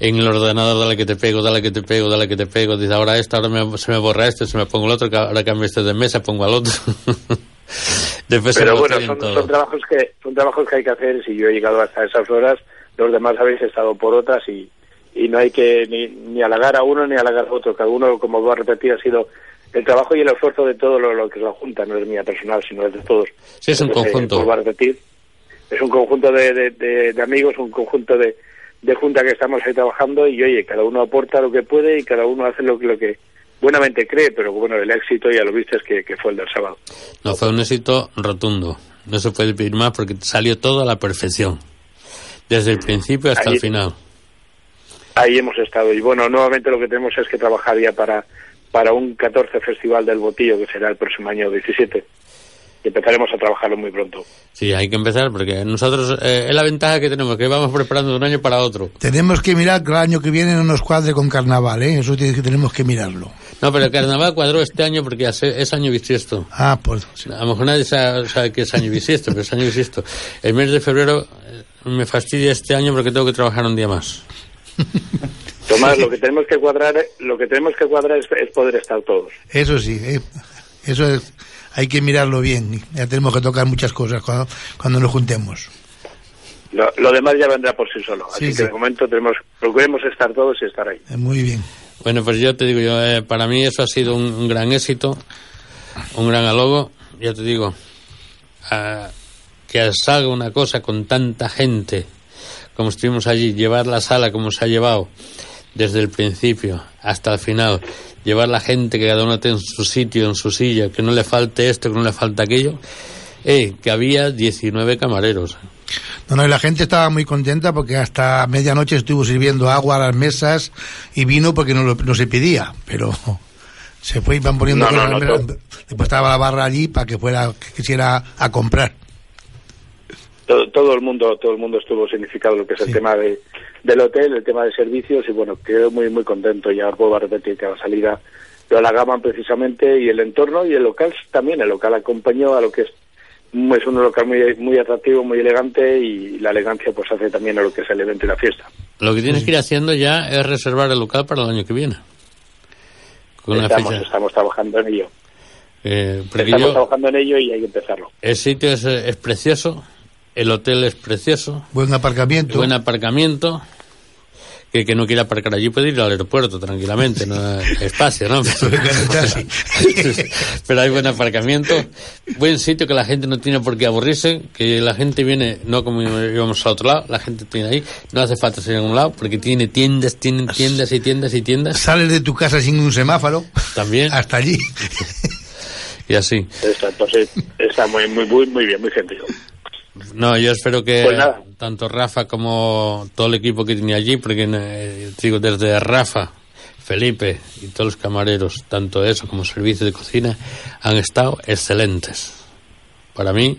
en el ordenador, dale que te pego, dale que te pego, dale que te pego, dice ahora esto, ahora me- se me borra este, se me pongo el otro, ahora cambio este de mesa, pongo al otro. Después Pero bueno, son, son trabajos que son trabajos que hay que hacer. Si yo he llegado hasta esas horas, los demás habéis estado por otras y, y no hay que ni, ni halagar a uno ni halagar a otro. Cada uno, como voy a repetir, ha sido el trabajo y el esfuerzo de todo lo, lo que es la Junta. No es mía personal, sino es de todos. Sí, es un Entonces, eh, conjunto. vuelvo a repetir, es un conjunto de, de- de- de amigos, un conjunto de, de Junta que estamos ahí trabajando y oye, cada uno aporta lo que puede y cada uno hace lo, que- lo que buenamente cree, pero bueno, el éxito ya lo viste que, que fue el del sábado. No, fue un éxito rotundo. No se puede pedir más porque salió todo a la perfección. Desde el principio hasta Ahí- el final. ahí hemos estado. Y bueno, nuevamente lo que tenemos es que trabajar ya para, para un 14 Festival del Botillo, que será el próximo año 17. Y empezaremos a trabajarlo muy pronto. Sí, hay que empezar porque nosotros eh, es la ventaja que tenemos, que vamos preparando de un año para otro. Tenemos que mirar que el año que viene no nos cuadre con carnaval, ¿eh? Eso tiene que tenemos que mirarlo. No, pero el carnaval cuadró este año porque hace- es año bisiesto. Ah, pues sí. A lo mejor nadie sabe, sabe que es año bisiesto, pero es año bisiesto. El mes de febrero eh, me fastidia este año porque tengo que trabajar un día más. Tomás, lo que tenemos que cuadrar, lo que tenemos que cuadrar es, es poder estar todos. Eso sí, ¿eh? eso es, hay que mirarlo bien. Ya tenemos que tocar muchas cosas cuando, cuando nos juntemos. Lo, lo demás ya vendrá por sí solo. Así Sí, que sí. de momento tenemos, procuremos estar todos y estar ahí. Eh, Muy bien. Bueno, pues yo te digo, yo, eh, para mí eso ha sido un, un gran éxito, un gran halogo. Ya te digo, ah, que salga una cosa con tanta gente como estuvimos allí, llevar la sala como se ha llevado desde el principio hasta el final, llevar la gente que cada uno esté en su sitio, en su silla, que no le falte esto, que no le falte aquello. Eh, que había 19 camareros. No, no, y la gente estaba muy contenta porque hasta medianoche estuvo sirviendo agua a las mesas y vino porque no, lo- no se pedía, pero se fue iban poniendo No, no, no. Después estaba la barra allí para que fuera, que quisiera a comprar. todo, todo el mundo todo el mundo estuvo significado lo que es el tema de, del hotel, el tema de servicios y bueno, quedé muy muy contento y ahora vuelvo a repetir que a la salida lo halagaban precisamente y el entorno y el local también, el local acompañó a lo que es es un local muy muy atractivo, muy elegante y la elegancia pues hace también a lo que es el evento y la fiesta. Lo que tienes que ir haciendo ya es reservar el local para el año que viene. Con Estamos, fecha. estamos trabajando en ello. Eh, Estamos yo- trabajando en ello y hay que empezarlo. el sitio es, es precioso, el hotel es precioso, Buen aparcamiento. buen aparcamiento. Que, que no quiera aparcar allí puede ir al aeropuerto tranquilamente, no hay espacio, ¿no? Pero hay buen aparcamiento, buen sitio que la gente no tiene por qué aburrirse, que la gente viene, no como íbamos al otro lado, la gente tiene ahí, no hace falta ser en un lado, porque tiene tiendas, tienen tiendas y tiendas y tiendas Sales de tu casa sin un semáforo también, hasta allí. y así. Está, entonces, está muy, muy, muy, muy bien, muy gentil. No, yo espero que Pues tanto Rafa como todo el equipo que tenía allí, porque eh, digo, desde Rafa, Felipe y todos los camareros, tanto eso como servicio de cocina, han estado excelentes. Para mí,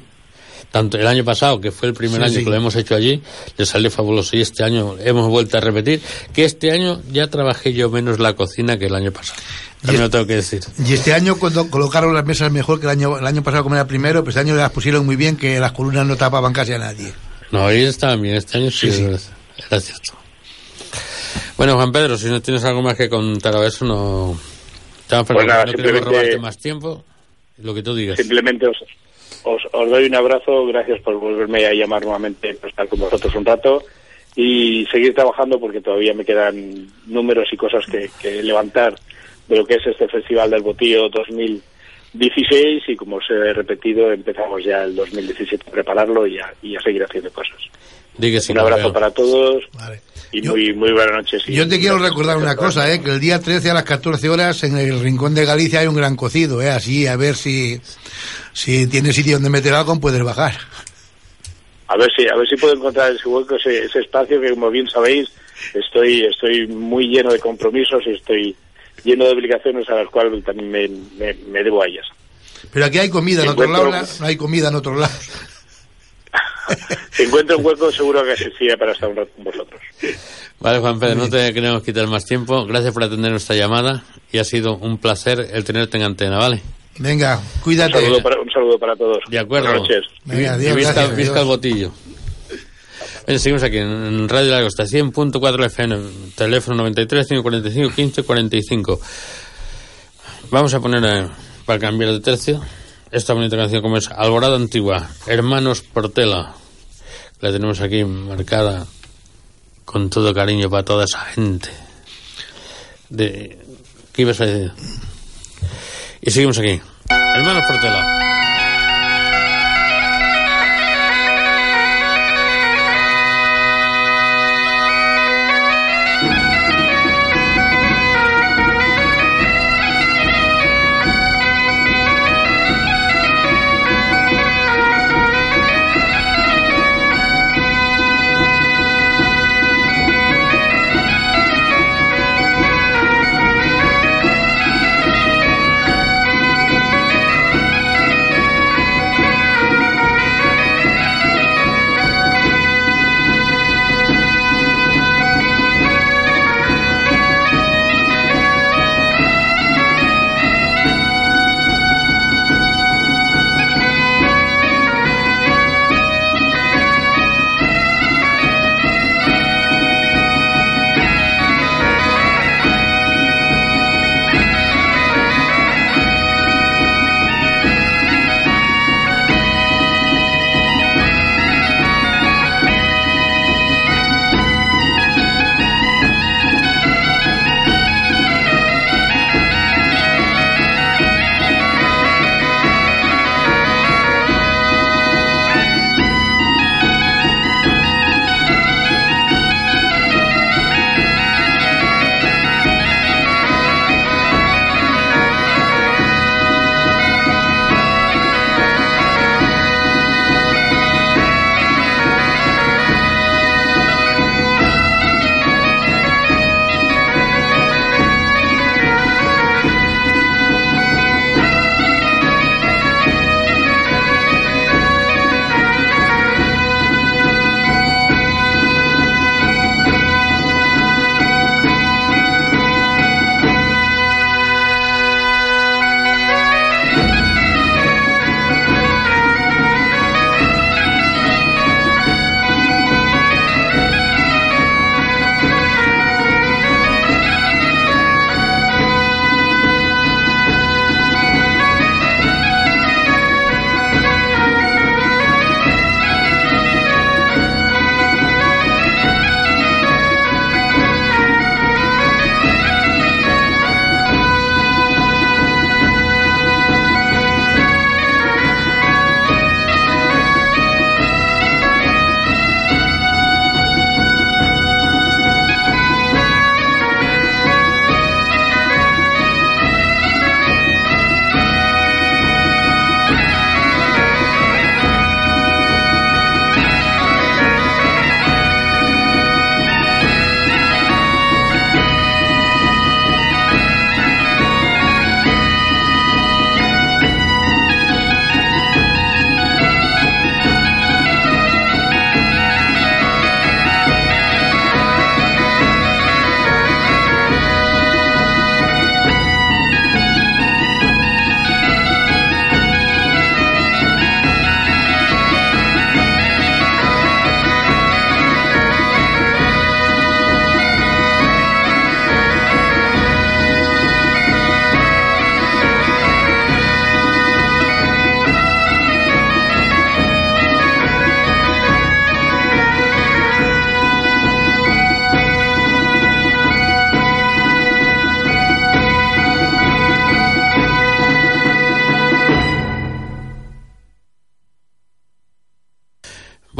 tanto el año pasado, que fue el primer Sí, año sí. que lo hemos hecho allí, le salió fabuloso y este año hemos vuelto a repetir que este año ya trabajé yo menos la cocina que el año pasado. También Y- lo tengo que decir. Y este año cuando colocaron las mesas mejor que el año, el año pasado como era primero, pues este año las pusieron muy bien que las columnas no tapaban casi a nadie. No, ahí estaban bien, este año sí, Sí, era cierto. Bueno, Juan Pedro, si no tienes algo más que contar a eso, no. Estamos Pues nada, no simplemente- robarte más tiempo. Lo que tú digas. Simplemente os, os, os doy un abrazo, gracias por volverme a llamar nuevamente, por estar con vosotros un rato y seguir trabajando porque todavía me quedan números y cosas que, levantar de lo que es este Festival del Botillo 2016 y como os he repetido, empezamos ya el 2017 a prepararlo y a, y a seguir haciendo cosas. Sí, un abrazo para todos Vale. y Yo- muy, muy buenas noches. y- Yo te quiero recordar una cosa, ¿eh? que el día 13 a las 14 horas en el Rincón de Galicia hay un gran cocido, ¿eh? así a ver si, si tienes sitio donde meter algo puedes bajar. a ver si a ver si puedo encontrar ese hueco, ese, ese espacio que como bien sabéis estoy estoy muy lleno de compromisos y estoy lleno de obligaciones a las cuales también me, me, me debo a ellas. Pero aquí hay comida en Si otros lados, no hay comida en otros lados. Si encuentro un hueco seguro que asistiré para estar un rato con vosotros. Vale, Juan Pedro, no te queremos quitar más tiempo. Gracias por atender nuestra llamada y ha sido un placer el tenerte en antena, ¿vale? Venga, Un cuídate. saludo para, un saludo para todos. De acuerdo. Buenas noches. Venga, Y adiós, visca, gracias, el botillo. Bien, seguimos aquí en Radio La Costa, 100.4 FM, teléfono 93 545 15 45. Vamos a poner, eh, para cambiar de tercio, esta bonita canción como es Alborada Antigua, Hermanos Portela. La tenemos aquí marcada con todo cariño para toda esa gente. De, ¿Qué ibas a decir? Y seguimos aquí. Hermanos Portela.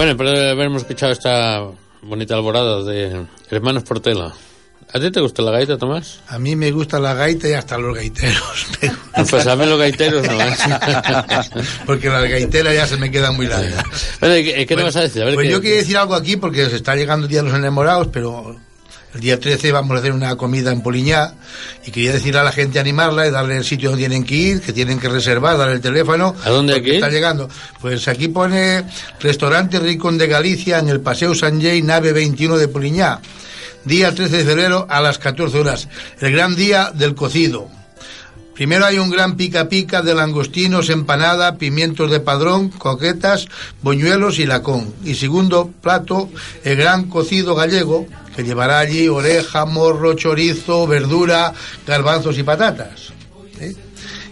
Bueno, pero habermos escuchado esta bonita alborada de Hermanos Portela. ¿A ti te gusta la gaita, Tomás? A mí me gusta la gaita y hasta los gaiteros. Pues a mí los gaiteros no. ¿eh? porque las gaiteras ya se me quedan muy largas. Bueno, ¿y ¿qué, qué te vas a decir? A ver, Pues ¿qué- yo quería decir algo aquí porque se está llegando el Día de los Enamorados, pero el día 13 vamos a hacer una comida en Poliñá y quería decirle a la gente, animarla y darle el sitio donde tienen que ir, que tienen que reservar, darle el teléfono. ¿A dónde ir? Está llegando. Pues aquí pone Restaurante Ricón de Galicia en el Paseo San Jay, nave 21 de Poliñá. Día 13 de febrero a las 14 horas. El gran día del cocido. Primero hay un gran pica pica de langostinos, empanada, pimientos de padrón, coquetas, boñuelos y lacón. Y segundo plato, el gran cocido gallego, que llevará allí oreja, morro, chorizo, verdura, garbanzos y patatas. ¿eh?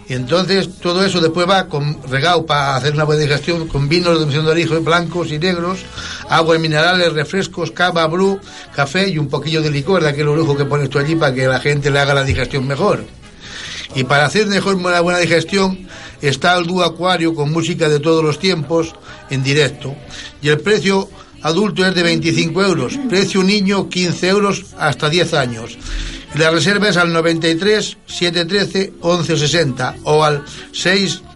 Y entonces todo eso después va con regado para hacer una buena digestión con vinos de de origen blancos y negros, agua minerales, refrescos, cava, bru, café y un poquillo de licor de aquel orujo que pones tú allí para que la gente le haga la digestión mejor. Y para hacer mejor una buena digestión está el dúo acuario con música de todos los tiempos en directo. Y el precio adulto es de 25 euros, precio niño 15 euros hasta 10 años. La reserva es al 93 713 1160 o al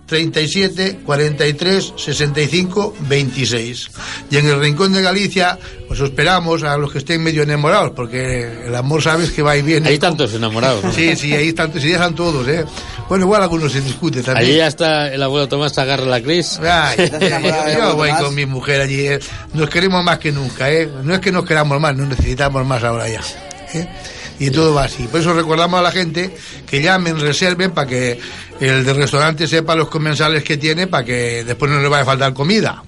637 43 65 26. Y en el rincón de Galicia os esperamos a los que estén medio enamorados, porque el amor sabes que va y viene. Hay tantos enamorados. ¿no? Sí, sí, ahí están, sí, están todos, ¿eh? Bueno, igual algunos se discuten también. Allí ya está el abuelo Tomás agarra la Cris. Ay, ¿Estás enamorado de yo voy con mi mujer allí. eh. Nos queremos más que nunca, ¿eh? No es que nos queramos más, nos necesitamos más ahora ya. ¿eh? Y todo va así. Por eso recordamos a la gente que llamen, reserven para que el del restaurante sepa los comensales que tiene para que después no le vaya a faltar comida.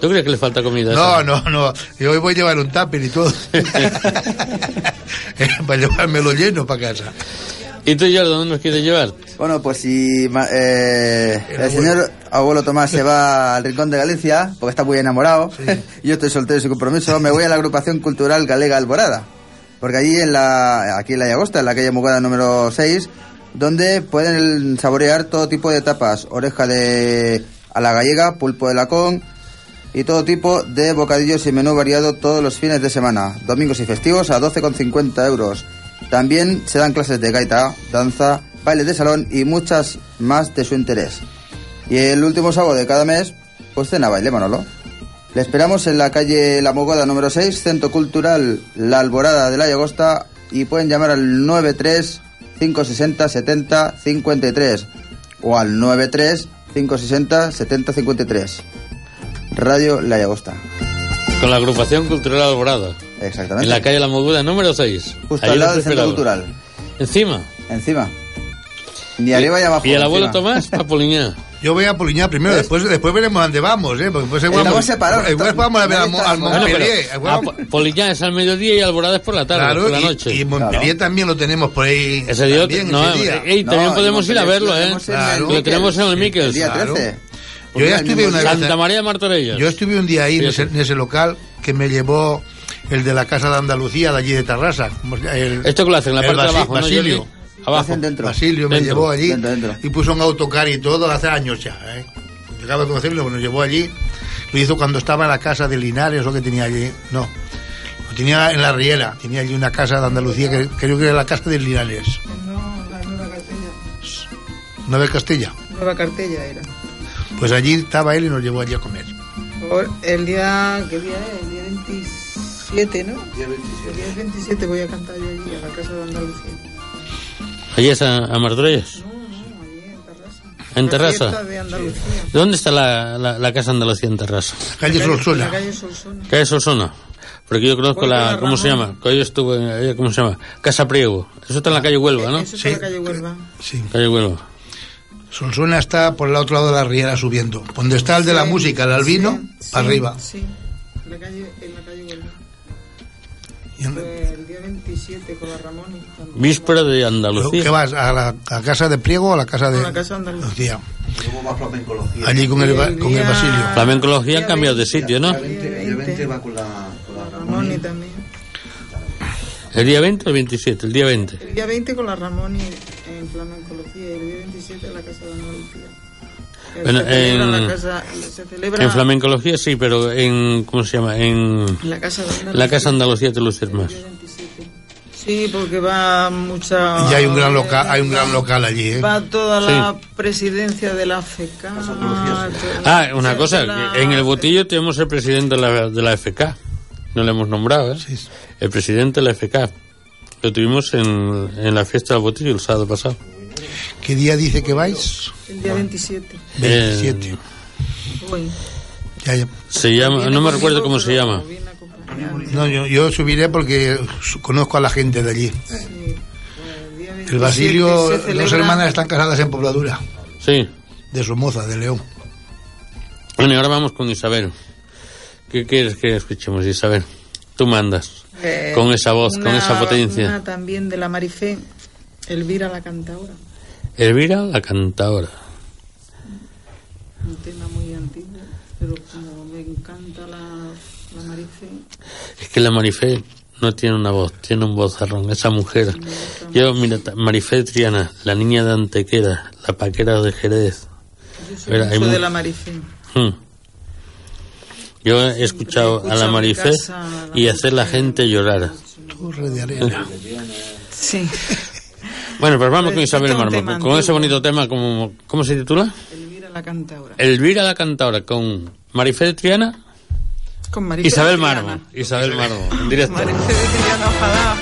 ¿Tú crees que le falta comida? No, no, no. Yo hoy voy a llevar un tupper y todo. Para llevármelo lleno para casa. ¿Y tú, Jordi, dónde nos quieres llevar? Bueno, pues si ma- eh, El el señor abuelo Tomás se va al rincón de Galicia, porque está muy enamorado, y yo estoy soltero y sin compromiso, me voy a la agrupación cultural galega Alborada. Porque allí en la, aquí en la Llagosta, en la calle Mugada número 6, donde pueden saborear todo tipo de tapas, oreja de a la gallega, pulpo de lacón y todo tipo de bocadillos y menú variado todos los fines de semana, domingos y festivos a 12,50 euros. También se dan clases de gaita, danza, baile de salón y muchas más de su interés. Y el último sábado de cada mes, pues cena baile, Manolo. Le esperamos en la calle La Mogada número 6, Centro Cultural La Alborada de la Llagosta y pueden llamar al 93 560 70 53 o al 93 560 70 53. Radio La Llagosta. Con la agrupación cultural Alborada. Exactamente. En la calle La Moguda número 6. Justo al lado del Centro Cultural. Encima. Encima. Ni arriba ni abajo. Y el abuelo. Tomás a Poliñá. Yo voy a Poliñá primero, ¿Ves? después, después veremos a dónde vamos, ¿eh? Porque pues igual Estamos vamos- separados, Igual vamos a ver al, al Bueno, Bueno, pero Montpellier. a Poliñá es al mediodía y Alborada es por la tarde, Claro, por la y- noche. y, Montpellier Claro. también lo tenemos por ahí. Ese día, también, no, ese día. eh, ey, también No, podemos y ir a Montpellier verlo, lo ¿eh? tenemos en el Claro. Lo tenemos en el El Miquels. día Claro. 13. Yo ya el estuve una vez- Santa María de Martorellas. Yo estuve un día ahí en ese, en ese local que me llevó el de la Casa de Andalucía, de allí de Tarrasa. El, Esto que lo hacen en la el parte de abajo, ¿no, Basilio. Jordi? Abajo. Dentro. Basilio me Dentro. llevó allí Dentro, dentro. y puso un autocar y todo hace años ya. ¿eh? Llegaba a conocerlo, nos llevó allí. Lo hizo cuando estaba en la casa de Linares o que tenía allí. No, lo tenía en la Riera. Tenía allí una casa de Andalucía que creo que era la casa de Linares. No, la nueva cartella. Nueva Castilla. Nueva cartella era. Pues allí estaba él y nos llevó allí a comer. Por el día, ¿qué día es? El día 27, ¿no? El día 27 voy a cantar yo allí, a la Casa de Andalucía. Allí es a, Martorellas. No, no, allí en Terrassa. ¿En La Terrassa? de Andalucía. ¿Dónde está la, la, la Casa Andalucía en Terrassa? Calle Solsona. calle Solsona. Porque yo conozco la... la ¿Cómo se llama? Que hoy estuve... ¿Cómo se llama? Casa Priego. Eso está en la calle Huelva, ¿no? Eso es Sí. en la calle Huelva. Sí. Calle Huelva. Solsona está por el otro lado de la Riera subiendo. Donde está el de la Sí, música, el albino, sí, para sí, arriba. Sí, en la calle, en la calle Huelva. Fue el día 27 con la Ramón y con Víspera de ¿Qué Andalucía. vas? ¿A la a casa de Priego o a la casa de a la Casa de Andalucía. Andalucía? Allí con el, ba- con el Basilio. Flamencología han cambiado de sitio, ¿no? El 20 va con la, con la Ramón y también. ¿El día 20 o el 27? El día 20. El día 20 con la Ramón y en flamencología y el día 27 en la Casa de Andalucía. Bueno, se celebra en- la casa, se celebra En flamencología sí, pero en... ¿Cómo se llama? En... la Casa de Andalucía. La Casa Andalucía te luces más. El día 27. Sí, porque va mucha... Y hay un gran local, hay un gran local allí, ¿eh? Va toda la presidencia de la FK. Ah, una cosa, en el botillo tenemos el presidente de la, de la FK. No le hemos nombrado, ¿eh? Sí. El presidente de la FK. Lo tuvimos en, en la fiesta del botillo el sábado pasado. ¿Qué día dice que vais? El día 27. 27. Hoy. Ya, ya. Se llama, no me recuerdo cómo se llama. No, yo, yo subiré porque su- conozco a la gente de allí. Sí. El día 27 El Basilio, dos hermanas están casadas en Pobladura, Sí. de Somoza, de León. Bueno, y ahora vamos con Isabel. ¿Qué quieres que escuchemos, Isabel? Tú mandas. Eh, con esa voz, con esa potencia. Una también de la Marifé, Elvira la cantadora. Elvira, la cantadora. Un tema muy antiguo, pero como me encanta la, la Marifé, Es que la Marifé no tiene una voz, tiene un vozarrón. Esa mujer. Yo, mira, Marifé Triana, la niña de Antequera, la paquera de Jerez. yo soy Mira, hay mucho mu- de la Marifé. Hmm. Yo he escuchado a la Marifé casa a la y hacer la gente llorar. Torre de arena. Sí, Bueno, pues vamos con Isabel un Marmo, tema con, ese bonito tema, como, ¿cómo se titula? Elvira la cantadora. Elvira la cantadora, con Marifé Triana, Con Marifé Isabel Triana. Marmo. Isabel Marmo, en directo. Marifé de Triana, ojalá,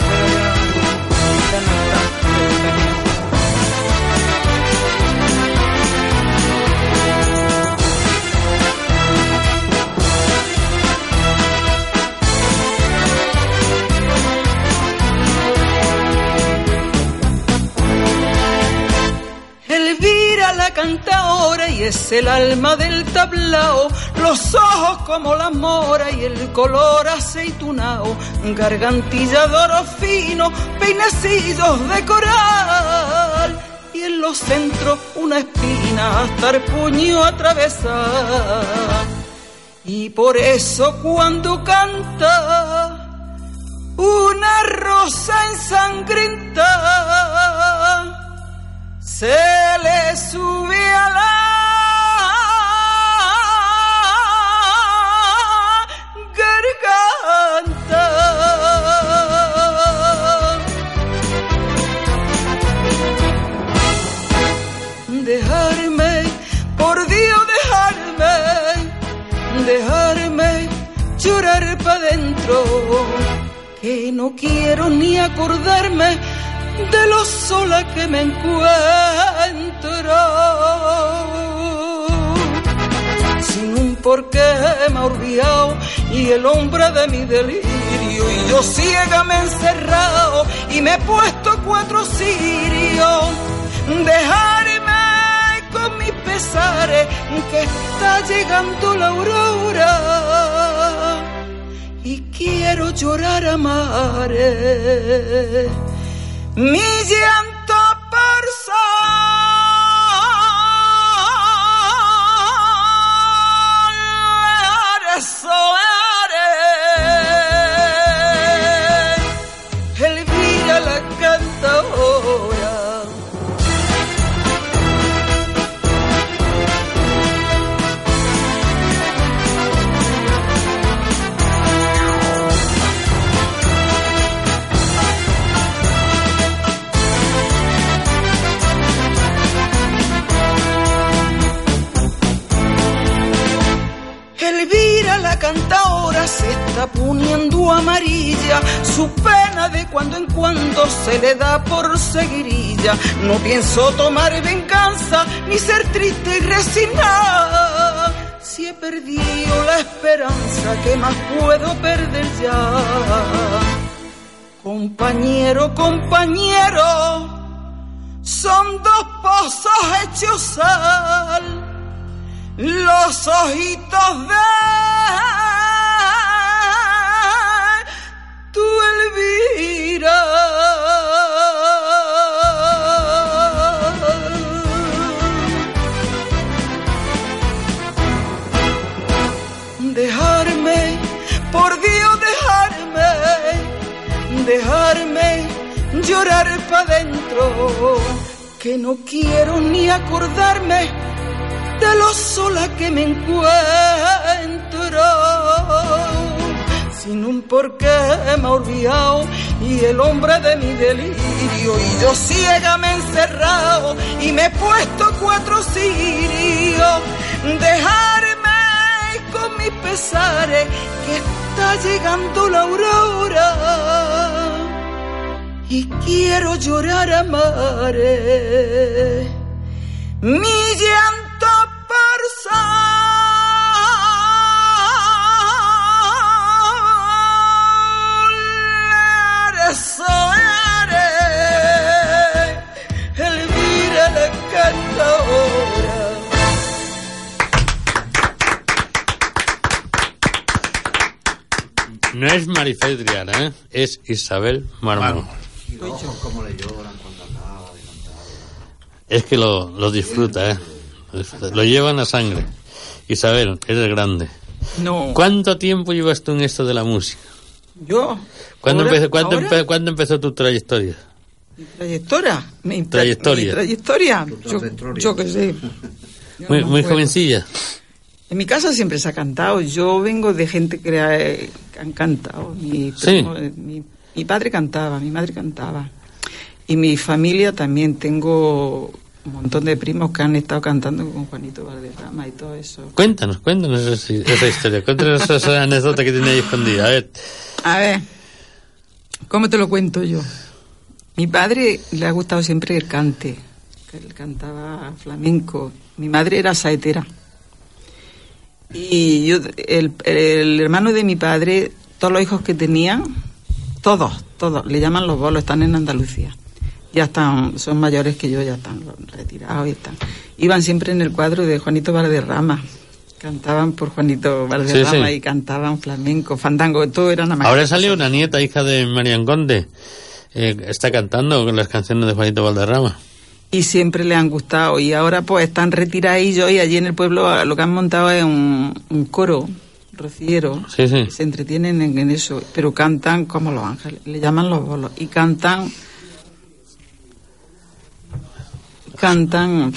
es el alma del tablao, los ojos como la mora y el color aceitunao, gargantilla de oro fino, peinecillos de coral y en los centros una espina hasta el puño atravesar. Y por eso cuando canta una rosa ensangrentada se le sube a la Dejarme, por Dios, dejarme, dejarme llorar pa' dentro, que no quiero ni acordarme de lo sola que me encuentro. Sin un porqué me ha olvidado y el hombre de mi delirio y yo ciega me he encerrado y me he puesto cuatro cirios. Dejarme pesares que está llegando la aurora y quiero llorar a mares mi llanto su pena de cuando en cuando se le da por seguirilla. No pienso tomar venganza ni ser triste y resignada. Si he perdido la esperanza, ¿qué más puedo perder ya? Compañero, compañero, son dos pozos hechos sal los ojitos de tu Elvira. Dejarme, por Dios, dejarme, dejarme llorar pa' dentro, que no quiero ni acordarme de lo sola que me encuentro. Sin un porqué me ha olvidado y el hombre de mi delirio y yo ciega me he encerrado y me he puesto cuatro cirios. Dejarme con mis pesares que está llegando la aurora y quiero llorar a mi llanto por No es Marifé Triana, ¿eh? es Isabel Mármol. Es que lo, lo disfruta, ¿eh? Lo disfruta. Lo llevan a sangre. Isabel, eres grande. no ¿Cuánto tiempo llevas tú en esto de la música? yo ¿Cuándo, ahora- empezó, cuándo ahora, empe- cuándo empezó tu trayectoria? mi trayectoria mi tra- Trayectoria. mi trayectoria yo, qué sé Yo Muy, no muy jovencilla. En mi casa siempre se ha cantado. Yo vengo de gente que, ha- que han cantado. Mi, primo, eh, mi, mi padre cantaba, mi madre cantaba. Y mi familia también. Tengo un montón de primos que han estado cantando con Juanito Valderrama y todo eso. Cuéntanos, cuéntanos esa, esa historia. Cuéntanos esa anécdota que tiene ahí escondida. A ver. A ver, ¿cómo te lo cuento yo? Mi padre le ha gustado siempre el cante, que él cantaba flamenco. Mi madre era saetera. Y yo, el, el hermano de mi padre, todos los hijos que tenían, todos, todos, le llaman los bolos, están en Andalucía. Ya están, son mayores que yo, ya están retirados y están. Iban siempre en el cuadro de Juanito Valderrama. Cantaban por Juanito Valderrama sí. y cantaban flamenco, fandango, todo era más. Ahora salió una nieta, hija de Marian Conde. Eh, está cantando las canciones de Juanito Valderrama. Y siempre le han gustado. Y ahora pues están retiradillos y allí en el pueblo lo que han montado es un, un coro rociero. Sí, sí. Se entretienen en, en eso, pero cantan como los ángeles, le llaman los bolos. Y cantan... Cantan...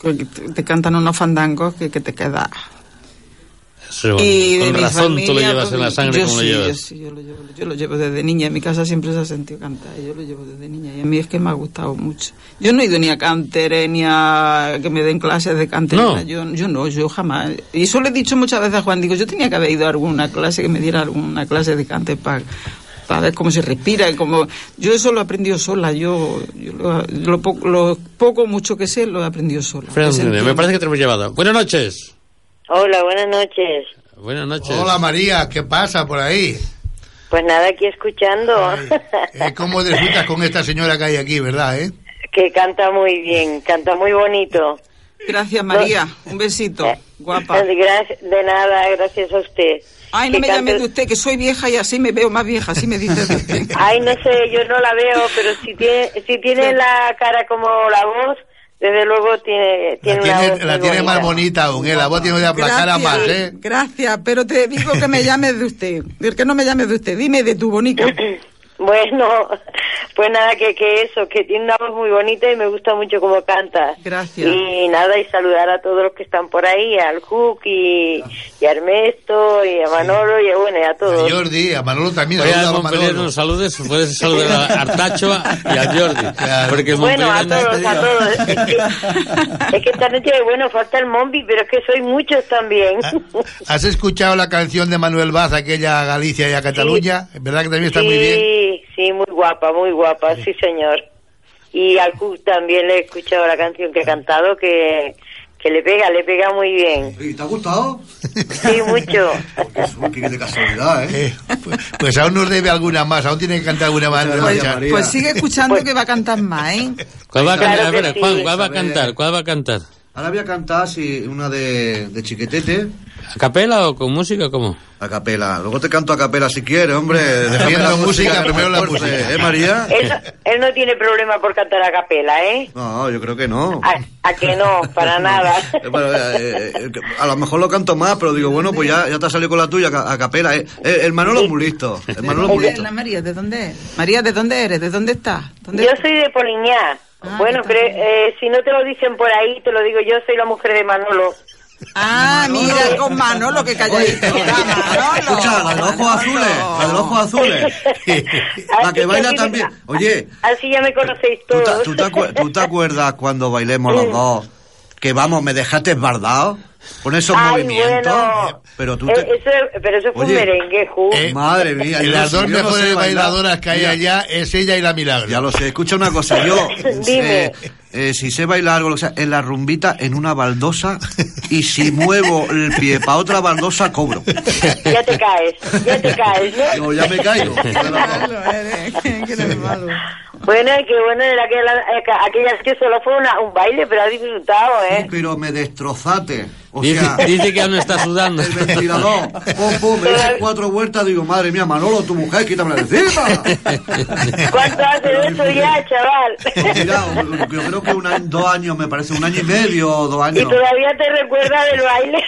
Te te cantan unos fandangos que, que te queda. Bueno, y de con mi razón tú lo familia, llevas en la sangre yo como sí, lo Yo llevas. sí, yo lo llevo, yo lo llevo desde niña. En mi casa siempre se ha sentido cantar. Yo lo llevo desde niña. Y a mí es que me ha gustado mucho. Yo no he ido ni a cantere ni a que me den clases de cante. No. Yo, yo no, yo jamás. Y eso le he dicho muchas veces a Juan. Digo, yo tenía que haber ido a alguna clase que me diera alguna clase de cante para para ver cómo se respira y cómo yo eso lo he aprendido sola yo, yo lo, lo poco, lo poco mucho que sé lo he aprendido sola me parece que te hemos llevado. Buenas noches. Hola, buenas noches. Buenas noches. Hola María, ¿qué pasa por ahí? Pues nada, aquí escuchando. Ay, eh, ¿Cómo disfrutas con esta señora que hay aquí, verdad? Eh? que canta muy bien, canta muy bonito. gracias María un besito Eh, guapa De, nada, gracias a usted. Ay, no me llame de usted, que soy vieja y así me veo más vieja, así me dice de usted. Ay, no sé, yo no la veo, pero si tiene, si tiene la cara como la voz, desde luego tiene, tiene La una tiene, voz la muy tiene más bonita. aún, ¿eh? La voz tiene que aplacar a más, ¿eh? gracias, pero te digo que me llames de usted. Que no me llames de usted, dime de tu bonito. Bueno, pues nada, que, que eso, que tiene una voz muy bonita y me gusta mucho cómo canta. Gracias. Y nada, y saludar a todos los que están por ahí, al Cook y, y a Ernesto y a Manolo y a, bueno, y a A todos. Jordi, a Manolo también, saluda a a Montpellier Manolo. nos saludes, puedes saludar a Artacho y a Jordi. Claro. Porque Bueno, a todos, a todos. Es que, es que esta noche, bueno, falta el Mombi, pero es que soy muchos también. ¿Has escuchado la canción de Manuel Vaz, aquella a Galicia y a Cataluña? ¿Verdad que también está muy bien? Sí, sí, muy guapa, muy guapa, sí señor. Y al Cook también le he escuchado la canción que ha cantado, que, que le pega, le pega muy bien. ¿Y te ha gustado? Sí, mucho. Qué, qué de casualidad, ¿eh? Eh, pues, pues aún nos debe alguna más, aún tiene que cantar alguna más. Pues sigue escuchando que va a cantar más, ¿eh? ¿Cuál va a Claro cantar? que A ver, sí. Juan, ¿cuál va a A ver. cantar? ¿Cuál va a cantar? Ahora voy a cantar sí, una de, de Chiquetete, ¿A capela o con música cómo? a capela. Luego te canto a capela si quieres, hombre. Déjame la música, primero la música. ¿Eh, María? Él, él no tiene problema por cantar a capela, ¿eh? No, yo creo que no. A, a que no, para nada. Eh, bueno, eh, eh, a lo mejor lo canto más, pero digo, bueno, pues ya, ya te ha salido con la tuya a, a capela. eh. Eh, el Manolo es muy listo. El Manolo es muy ¿Dónde- listo. La María, ¿de dónde es? María, ¿de dónde eres? ¿De dónde estás? ¿Dónde Yo soy de Poliñá. Ah, bueno, eh, si no te lo dicen por ahí, te lo digo yo, soy la mujer de Manolo. Ah, mira, con Manolo, que calladito. Manolo. Escucha, la de los ojos azules, la de los ojos azules. La que baila también. Oye, Así ya me conocéis ¿tú te, todos. tú te acuer- tú te acuerdas cuando bailemos los dos? Que vamos, me dejaste esbardado con esos Ay, movimientos. bueno. Pero tú Eh, te... eso, pero eso fue Oye, un merengue, Ju. Eh, Madre mía, Y las no- dos no mejores bailadoras que hay Mira, allá es ella y la Milagro. Ya lo sé, escucha una cosa, yo Dime. eh, eh, si sé bailar algo, lo que sea, en la rumbita, en una baldosa, y si muevo el pie para otra baldosa, cobro. Ya te caes, ya te caes, ¿no? Digo, ya me caigo. Bueno, que bueno, era aquella, aquella que solo fue una, un baile, pero ha disfrutado, ¿eh? Pero me destrozate. O Dice, sea, dice que aún está sudando. el ventilador, pum, pum, me dice cuatro vueltas, digo, madre mía, Manolo, tu mujer, quítamela de encima. ¿Cuánto hace de eso ya, chaval? Mira, yo creo que un año, dos años, me parece, un año y medio, dos ¿Y años. todavía te recuerdas del baile?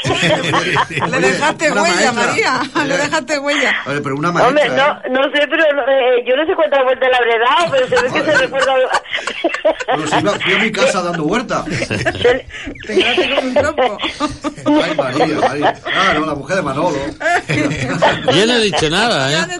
Le dejaste huella, maestra. María. Le dejaste huella. Oye, pero una Hombre, maestra, no, no sé, pero eh, yo no sé cuántas vueltas le habré dado, pero se ve que se recuerda... Pero si iba- fui a mi casa dando vueltas. Te quedaste con un tropo. Ay, María, María. Claro, la mujer de Manolo. Yo no he dicho nada, ¿eh?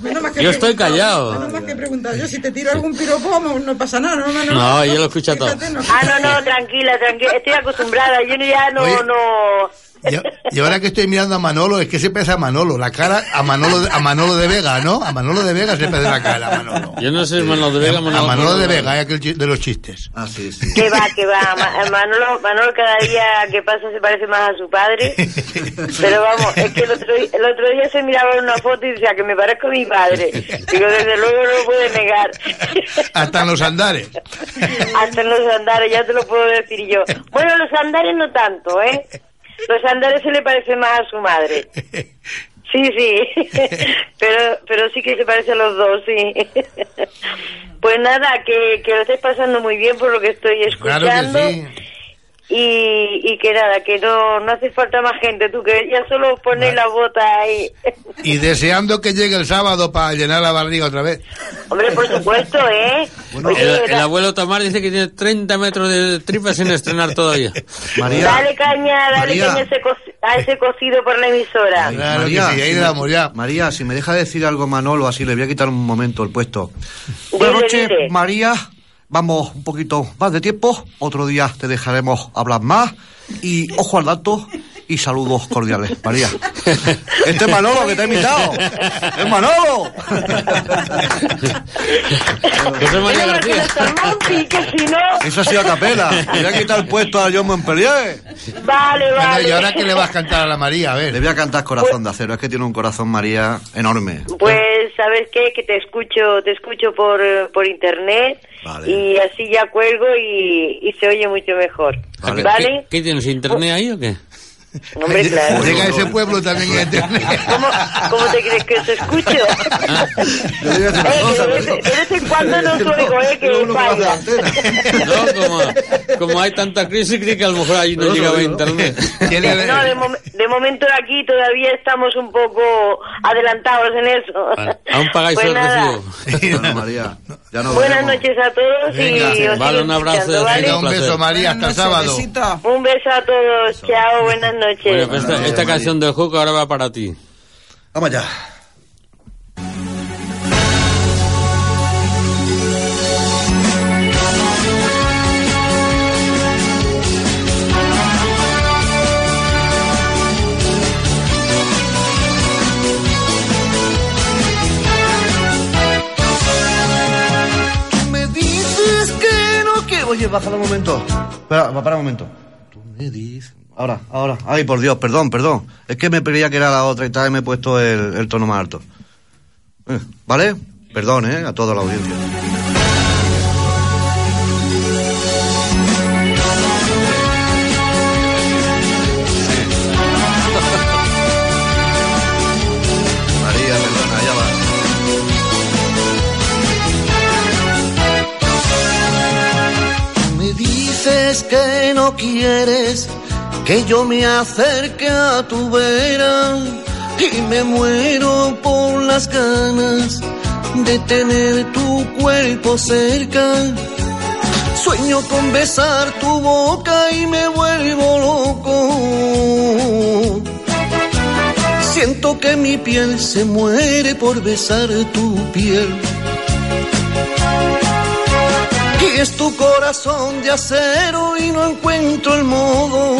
menos que Yo estoy callado. Menos mal que he preguntado. Yo si te tiro algún piropo no, no pasa nada. No, no, no. No, yo lo escucho todo. No. Ah, no, no, tranquila, tranquila, estoy acostumbrada, yo ya no, no... Y, y ahora que estoy mirando a Manolo, es que se pesa a Manolo, la cara a Manolo, de- a Manolo de Vega, ¿no? A Manolo de Vega se pesa la cara, a Manolo. Yo no sé Manolo de Vega A Manolo de Vega, es aquel chi- de los chistes. Ah, sí, sí. Que va, que va. Ma- Manolo, Manolo cada día que pasa se parece más a su padre. Pero vamos, es que el otro, el otro día se miraba en una foto y decía que me parezco a mi padre. Digo, desde luego no lo puede negar. Hasta en los andares. Hasta en los andares, ya te lo puedo decir yo. Bueno, los andares no tanto, ¿eh? Los andares se le parece más a su madre. Sí, sí, pero, pero sí que se parece a los dos, sí. Pues nada, que, que lo estés pasando muy bien por lo que estoy Claro escuchando. que sí. Y, y que nada, que no, no hace falta más gente, tú que ya solo pones la bota ahí. Y deseando que llegue el sábado para llenar la barriga otra vez. Hombre, por supuesto, ¿eh? Oye, El, abuelo Tomás dice que tiene 30 metros de tripa sin estrenar todavía. María, dale caña, dale María. caña a ese, co- a ese cocido por la emisora. Claro que sí, ahí si le me- damos ya. María, si me deja decir algo Manolo, así le voy a quitar un momento el puesto. Buenas noches. María. Vamos un poquito más de tiempo. Otro día te dejaremos hablar más. Y ojo al dato y saludos cordiales, María. Este es Manolo que te ha invitado. ¡Es Manolo! José María García. Eso ha sido a capela. Le voy a quitar el puesto a John Montpellier. Vale, Bueno, vale. ¿y ahora qué le vas a cantar a la María? A Le ver. voy a cantar Corazón de Acero. Es que tiene un corazón, María, enorme. Pues, ¿sabes qué? Que te escucho, te escucho por, por internet Vale. y así ya cuelgo y, y se oye mucho mejor. Vale. ¿Vale? ¿Qué, qué tienes internet ahí o qué? Hombre, claro. Llega a ese pueblo también en internet. ¿Cómo, ¿Cómo te crees que te escucho? Yo le voy a decir una Eh, cosa, de, vez, pero- de vez en cuando no No, oigo, eh, que no, no, falla. No, como, como hay tanta crisis, creo que a lo mejor ahí no llegaba digo, ¿no? internet. Tiene- No, de, mom- de momento aquí todavía estamos un poco adelantados en eso. Vale, Aún pagáis Pues el recibo. Bueno, María, ya nos Buenas veremos. noches a todos Venga. y os Vale, un abrazo ¿vale? Venga, un beso, María, hasta el sábado. besito. Un beso a todos. Chao, buenas noches. Bueno, pues esta, esta canción de Hook ahora va para ti. Vamos allá. Me dices que no quiero. Oye, bájalo un momento. Espera, va para un momento. Tú me dices. Ahora, ahora. Ay, por Dios, perdón, perdón. Es que me creía que era la otra y tal y me he puesto el, tono más alto. Eh, ¿Vale? Perdón, ¿eh? A toda la audiencia. Que no quieres que yo me acerque a tu vera y me muero por las ganas de tener tu cuerpo cerca. Sueño con besar tu boca y me vuelvo loco. Siento que mi piel se muere por besar tu piel. Y es tu corazón de acero y no encuentro el modo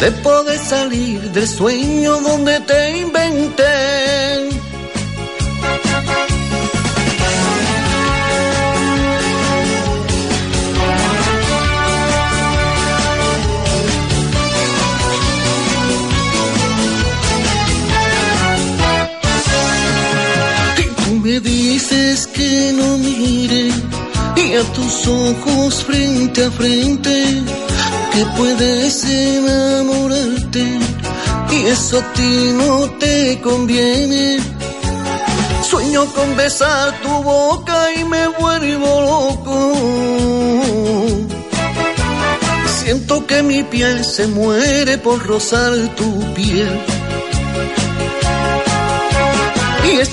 de poder salir del sueño donde te inventé. Dices que no mire y a tus ojos frente a frente que puedes enamorarte y eso a ti no te conviene. Sueño con besar tu boca y me vuelvo loco. Siento que mi piel se muere por rozar tu piel.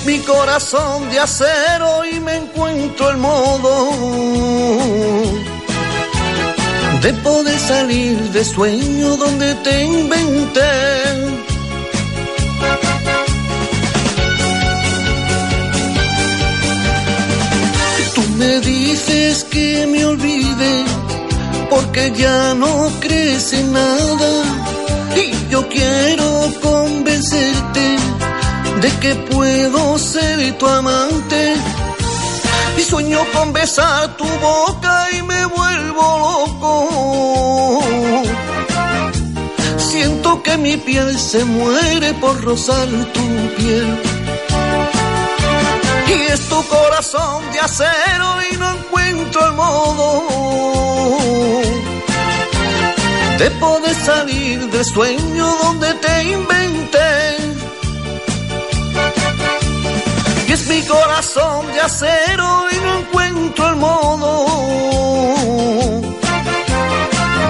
Mi corazón de acero y me encuentro el modo de poder salir de sueño donde te inventé. Tú me dices que me olvide porque ya no crees en nada y yo quiero convencerte de que puedo ser tu amante y sueño con besar tu boca y me vuelvo loco. Siento que mi piel se muere por rozar tu piel. Y es tu corazón de acero y no encuentro el modo de poder salir del sueño donde te inventé. Corazón de acero y no encuentro el modo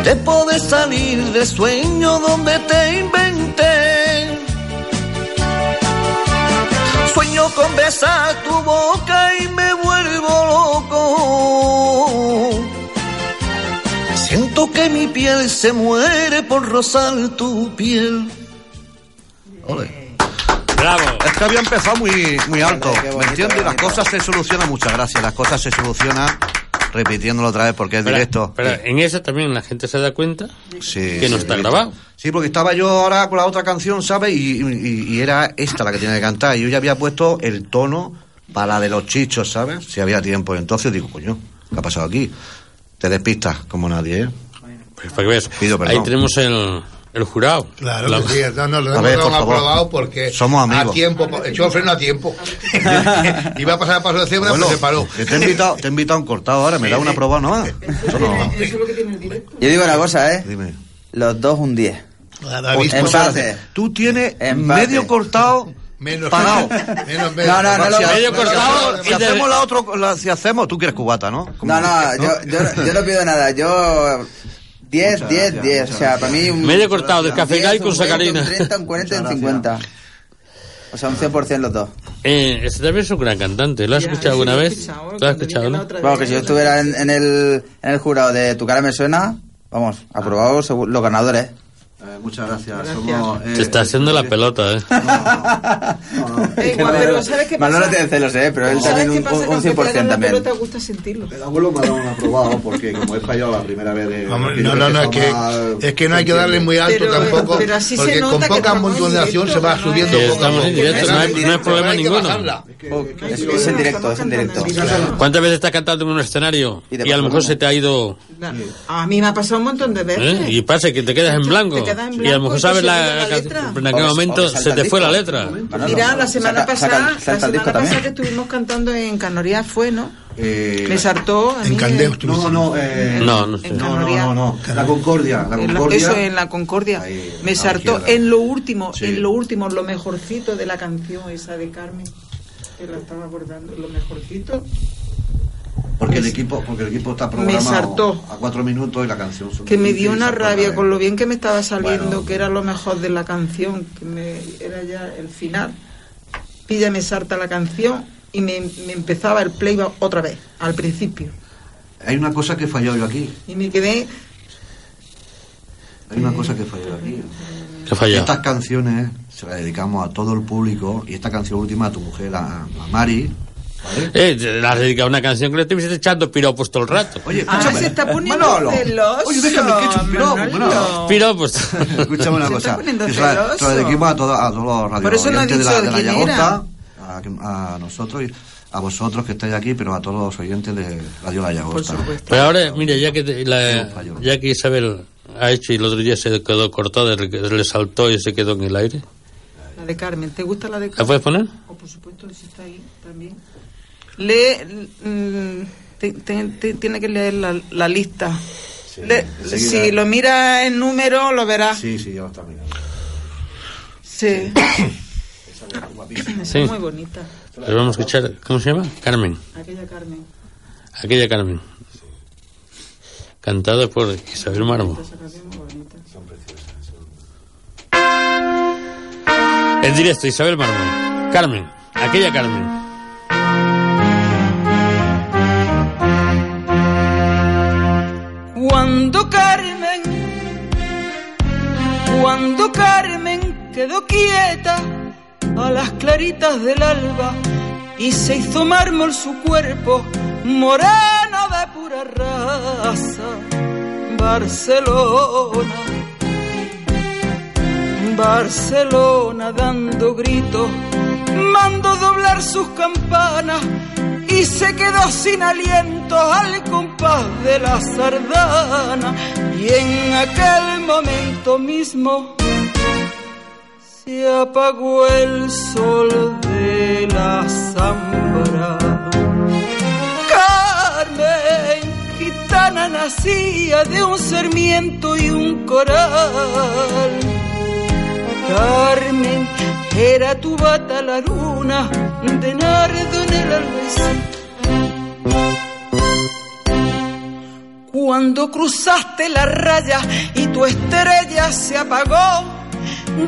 de poder salir del sueño donde te inventé. Sueño con besar tu boca y me vuelvo loco. Siento que mi piel se muere por rozar tu piel. Ole. Bravo. Es que había empezado muy, muy alto. Hombre, qué ¿Me bonito, entiendes? Las bonito. cosas se solucionan, muchas gracias. Las cosas se solucionan repitiéndolo otra vez porque es Pero, directo. pero en esa también la gente se da cuenta Sí, que no sí, está directo. grabado. Sí, porque estaba yo ahora con la otra canción, ¿sabes? Y, y- y era esta la que tenía que cantar. Y yo ya había puesto el tono para la de los chichos, ¿sabes? Si había tiempo. Entonces digo, coño, ¿qué ha pasado aquí? Te despistas como nadie, ¿eh? Pues para que veas. Pido perdón. Ahí tenemos el, el jurado. Claro La- que sí, no, no, lo A hemos ver, por aprobado porque Somos amigos. a tiempo, echó el freno a tiempo. Iba a pasar el paso de cebra, Bueno, pero se paró. que te he invitado, te he invitado a un cortado ahora, me da una probada nomás. Eso no. Yo digo una cosa, ¿eh? Dime. Los dos un 10. David, Empate. Tú tienes Empate. medio cortado menos pagado. Menos, menos. No, no, no, Si, cortado si hacemos la otra, si hacemos, tú quieres cubata, ¿no? No, no, yo, yo, yo no pido nada. Yo 10, Muchas 10, gracias, 10. O sea, para mí un... Medio cortado, descafeinado y 10, con un 20, sacarina. Un 30, un 40, un Muchas 50. O sea, un 100% los dos. Eh, este también es un gran cantante. ¿Lo has escuchado alguna vez? ¿Lo has escuchado, no? Vamos, que si yo estuviera en, en el, en el jurado de Tu cara me suena, vamos, aprobado seguro- los ganadores. Eh, muchas gracias. Somos, eh, Se está haciendo la pelota, ¿eh? Eh, pero ¿sabes qué pasa? Manolo tiene celos, ¿eh? Pero él ¿Sabes también un, un, Que aunque te 100% hagan la también. pelota, gusta sentirlo. El abuelo me ha dado un aprobado porque como he fallado la primera vez. Vamos, no, no, no, es que, es que no hay que darle muy alto Pero- tampoco, pero así se porque nota con poca modulación se va no subiendo poco estamos en directo, no hay, no problema Hay que ninguno. bajarla. Es, es en directo, es en directo. ¿Cuántas veces estás cantando en un escenario Y y a lo mejor se te ha ido A mí me ha pasado un montón de veces. ¿eh? y pasa que te quedas en Te blanco quedas en y a lo blanco mejor y sabes te la, la letra. en aquel momento se te fue la letra. Mira, la semana saca- pasada, saca- la semana pasada que estuvimos cantando en Canoría fue, ¿no? Eh, Me saltó a En mí. Candeo No, no, eh, No, no sé. no, no, no, no. La Concordia, la En la- Concordia. eso en la Concordia. Ahí, me saltó en lo último, Sí. en lo último, lo mejorcito de la canción esa de Carmen, que la estaba abordando, lo mejorcito. Porque el equipo, porque el equipo está programado a cuatro minutos y la canción Que me 15 dio una rabia con lo bien que me estaba saliendo, Bueno. que era lo mejor de la canción, que me, era ya el final. Pilla me salta la canción y me, me empezaba el playback otra vez, al principio. Hay una cosa que fallado yo aquí. Y me quedé, Hay una cosa que fallado aquí. ¿Qué falla? Estas canciones se las dedicamos a todo el público y esta canción última a tu mujer, a, a Mari. ¿vale? Eh, le has dedicado una canción que le estuviste echando piropos todo el rato. Oye, ah, escúchame. se está poniendo Manolo. celoso. Oye, déjame que he hecho un piropo. Manolo. Piropos. Escúchame una Se cosa. se la, celoso. se la dediquemos a, todo- a todos los Por eso no de la, de la Llagosta, a, a nosotros, y a vosotros que estáis aquí, pero a todos los oyentes de Radio La Por Llagosta. supuesto. Pero ahora, mire, ya que, te- la- ya que Isabel ha hecho y el otro día se quedó cortada, le le saltó y se quedó en el aire. La de Carmen, ¿te gusta la de ¿La Carmen? puedes poner? Oh, por supuesto, si está ahí también. Lee, mm, te- te- te- tiene que leer la, la lista. Le- enseguida. si lo mira en número, lo verá. Sí, sí, ya lo está mirando. Sí. Esa es guapísima. Esa Sí. es muy bonita. Pero vamos a escuchar, ¿cómo se llama? Carmen. Aquella Carmen. Aquella Carmen. Cantada por Isabel Marmo. En directo, Isabel Marmo. Carmen. Aquella Carmen. Cuando Carmen, cuando Carmen quedó quieta a las claritas del alba y se hizo mármol su cuerpo, de pura raza, Barcelona, Barcelona dando gritos, mandó doblar sus campanas y se quedó sin aliento al compás de la sardana y en aquel momento mismo se apagó el sol de la zambra. Nacía de un sarmiento y un coral. Carmen, era tu bata la luna de nardo en el almacén. Cuando cruzaste la raya y tu estrella se apagó,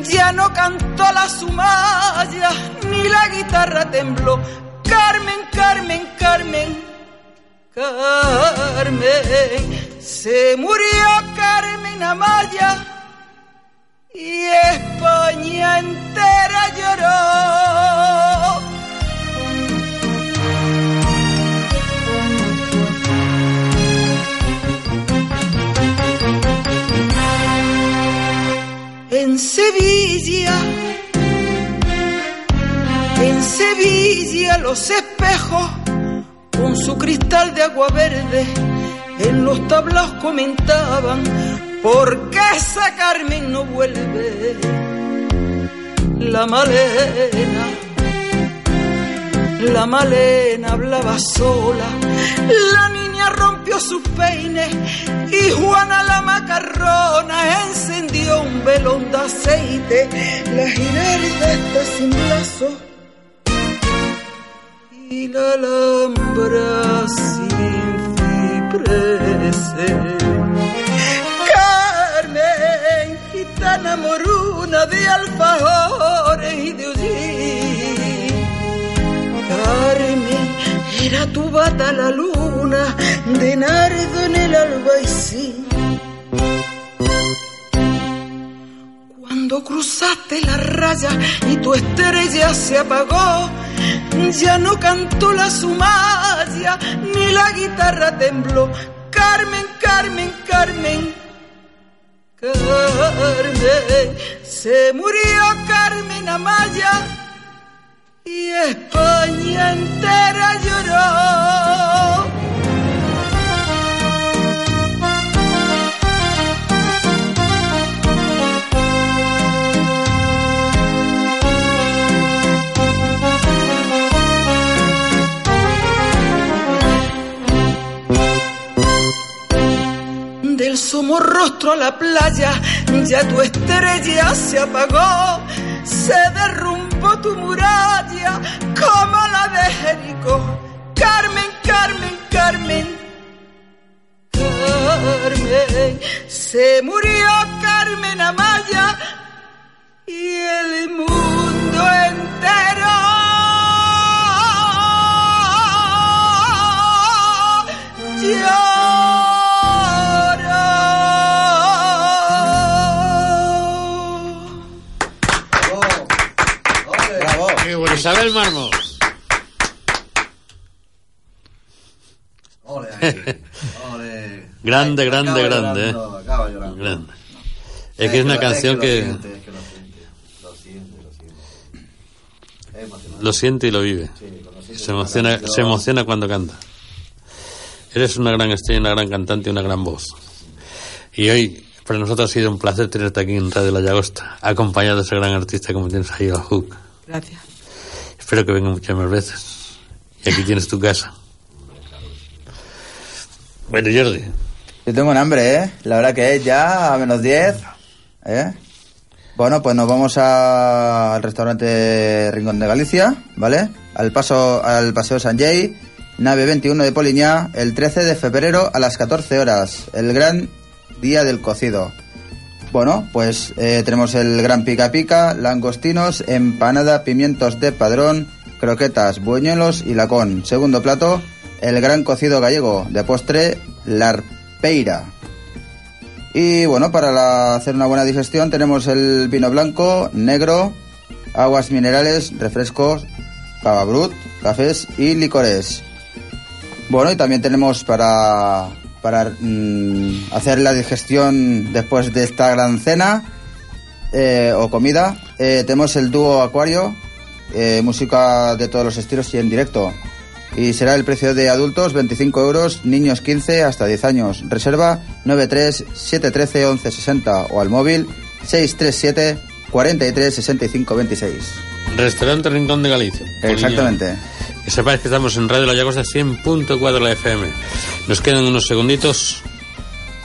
ya no cantó la sumaya ni la guitarra tembló. Carmen, Carmen, Carmen, Carmen, se murió Carmen Amaya y España entera lloró. En Sevilla, en Sevilla los espejos con su cristal de agua verde en los tablaos comentaban por qué esa Carmen no vuelve la malena la malena hablaba sola la niña rompió sus peines y Juana la macarrona encendió un velón de aceite la girarda está sin brazos y la alhambra sin cipreses. Carmen, gitana moruna de alfajores y de hollín. Carmen, era tu bata la luna de nardo en el albaicín. Cuando cruzaste la raya y tu estrella se apagó, ya no cantó la sumaya ni la guitarra tembló. Carmen, Carmen, Carmen, Carmen, se murió Carmen Amaya y España entera lloró. asomó rostro a la playa, ya tu estrella se apagó, se derrumbó tu muralla como la de Jericó. Carmen, Carmen, Carmen, Carmen, se murió Carmen Amaya y el mundo entero. Yo Isabel Marmos. Ole, ahí. Ole. Grande, grande, Acaba grande, llorando, acaba llorando. Grande. Es que es una lo- canción lo que siente, es que lo siente, lo siente, lo siente. Es emocionante. lo siente y lo vive. Sí, Se emociona, canción- se emociona cuando canta. Eres una gran estrella, una gran cantante y una gran voz. Y hoy, para nosotros ha sido un placer tenerte aquí en Radio La Llagosta, acompañado de ese gran artista como tienes ahí, el Hook. Gracias. Espero que venga muchas más veces. Y aquí tienes tu casa. Bueno, Jordi, Yo tengo un hambre, ¿eh? La verdad que es ya a menos 10. ¿Eh? Bueno, pues nos vamos a- al restaurante Rincón de Galicia, ¿vale? Al paso al Paseo San Jay, nave 21 de Poliñá, el 13 de febrero a las 14 horas, el gran día del cocido. Bueno, pues eh, tenemos el gran pica pica, langostinos, empanada, pimientos de padrón, croquetas, buñuelos y lacón. Segundo plato, el gran cocido gallego. De postre, la arpeira. Y bueno, para hacer una buena digestión tenemos el vino blanco, negro, aguas minerales, refrescos, cava brut, cafés y licores. Bueno, y también tenemos para, para mm, hacer la digestión después de esta gran cena eh, o comida, eh, tenemos el dúo Acuario, eh, música de todos los estilos y en directo. Y será el precio de adultos 25 euros, niños 15 hasta 10 años. Reserva 93 713 1160 o al móvil 637 43 65 26. Restaurante Rincón de Galicia. Poliña. Que sepáis que estamos en Radio La Llagosta 100.4 la FM. Nos quedan unos segunditos.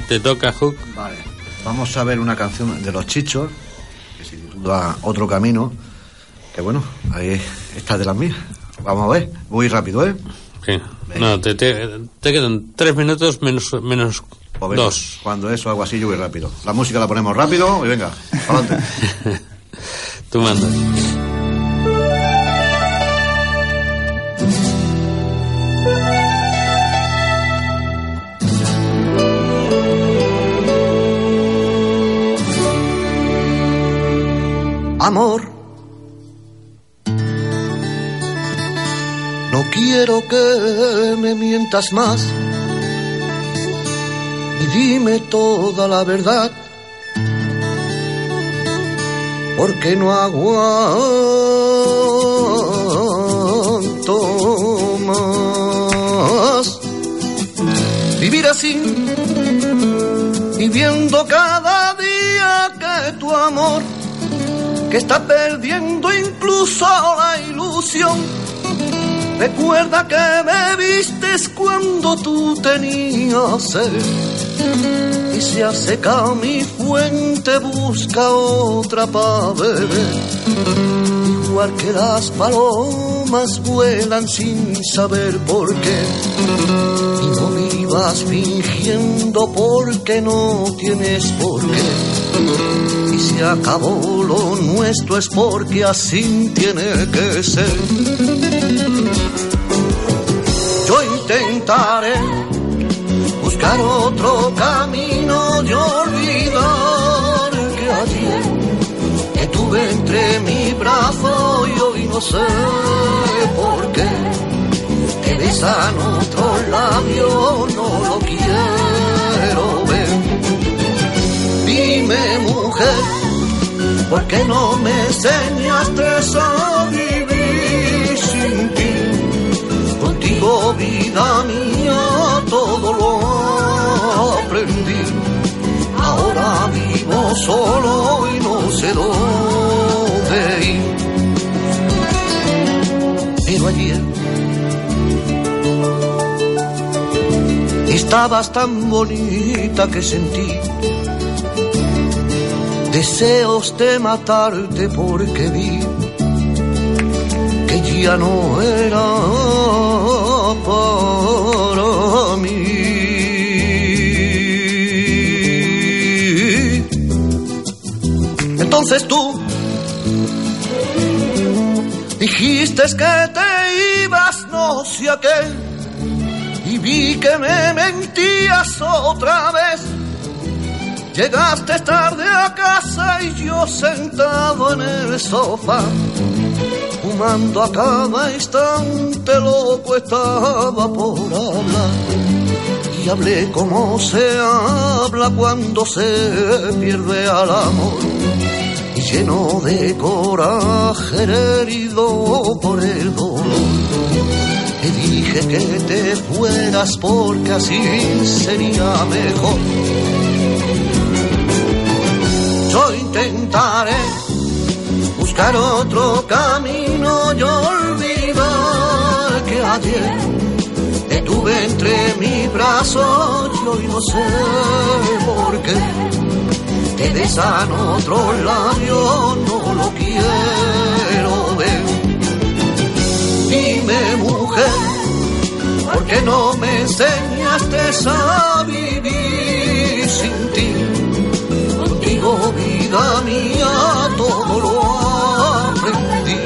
Te toca, Hook. Vale. Vamos a ver una canción de los chichos, que se titula Otro Camino, que bueno, ahí está de las mías. Vamos a ver, muy rápido, ¿eh? Sí. No, te, te, te quedan tres minutos menos, menos Pues venga, dos. Cuando eso, algo así, yo voy rápido. La música la ponemos rápido y venga, adelante. Tú mandas. Amor, no quiero que me mientas más y dime toda la verdad, porque no aguanto más. Vivir así y viendo cada día que tu amor que está perdiendo incluso la ilusión. Recuerda que me vistes cuando tú tenías sed y se ha secado mi fuente, busca otra para beber. Igual que las palomas vuelan sin saber por qué. Y no vivas fingiendo porque no tienes por qué. Se acabó lo nuestro es porque así tiene que ser. Yo intentaré buscar otro camino y olvidar que ayer que tuve entre mi brazo y hoy no sé por qué te besan otro labio, no lo quiero Dime mujer, ¿por qué no me enseñaste a vivir sin ti? Contigo, vida mía, todo lo aprendí. Ahora vivo solo y no sé dónde ir. Pero ayer estabas tan bonita que sentí deseos de matarte porque vi que ya no era para mí. Entonces tú dijiste que te ibas no sé a qué y vi que me mentías otra vez. Llegaste tarde a casa y yo sentado en el sofá, quemando a cada instante, loco estaba por hablar. Y hablé como se habla cuando se pierde al amor. Y lleno de coraje herido por el dolor. Le dije que te fueras porque así sería mejor. Intentaré buscar otro camino y olvidar que ayer te tuve entre mis brazos y hoy no sé por qué te besan otro labio, no lo quiero ver. Dime mujer, ¿por qué no me enseñaste a vivir sin ti? Contigo, vida mía, todo lo aprendí.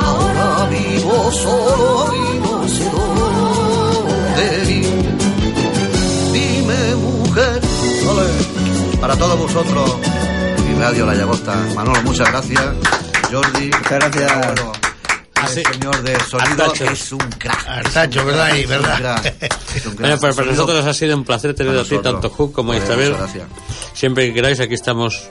Ahora vivo solo y no sé dónde ir. Dime, mujer. Para todos vosotros y Radio La Llagosta. Manolo, muchas gracias. Jordi. Muchas gracias. Manolo, el señor de sonido Artacho. es un crack. Artacho, ¿verdad? Y Es un verdad. crack. Es un crack. Bueno, pues para Sonido- nosotros ha sido un placer tener Para a ti nosotros. tanto Hook como Bueno, Isabel. Muchas gracias. Siempre que queráis, aquí estamos.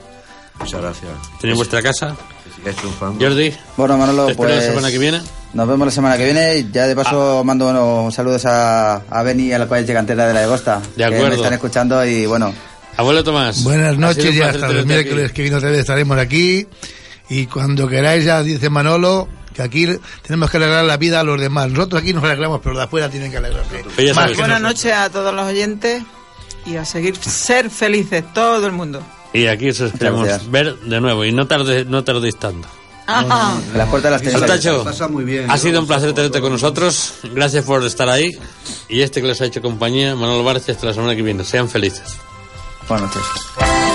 Muchas gracias. Tenéis vuestra casa. Que. Jordi, Bueno, Manolo, te pues... la semana que viene. Nos vemos la semana que viene ya de paso Ah. mando bueno, saludos a, a Beni y a la cual cantera de la Agosta. De Que acuerdo. me están escuchando y bueno, Abuelo Tomás. Buenas noches un y hasta aquí. miércoles que viene otra vez estaremos aquí. Y cuando queráis, ya dice Manolo, que aquí tenemos que alegrar la vida a los demás. Nosotros aquí nos alegramos, pero de afuera tienen que alegrarse. Buenas noches a todos los oyentes y a seguir ser felices todo el mundo. Y aquí os esperamos gracias. ver de nuevo. Y no, tarde, no tardéis tanto. Ajá. las puertas las tenéis. Artacho, Pasa muy bien. ha sido un placer tenerte con nosotros. Gracias por estar ahí. Y este que les ha hecho compañía, Manolo Barcia, hasta la semana que viene. Sean felices. Buenas noches.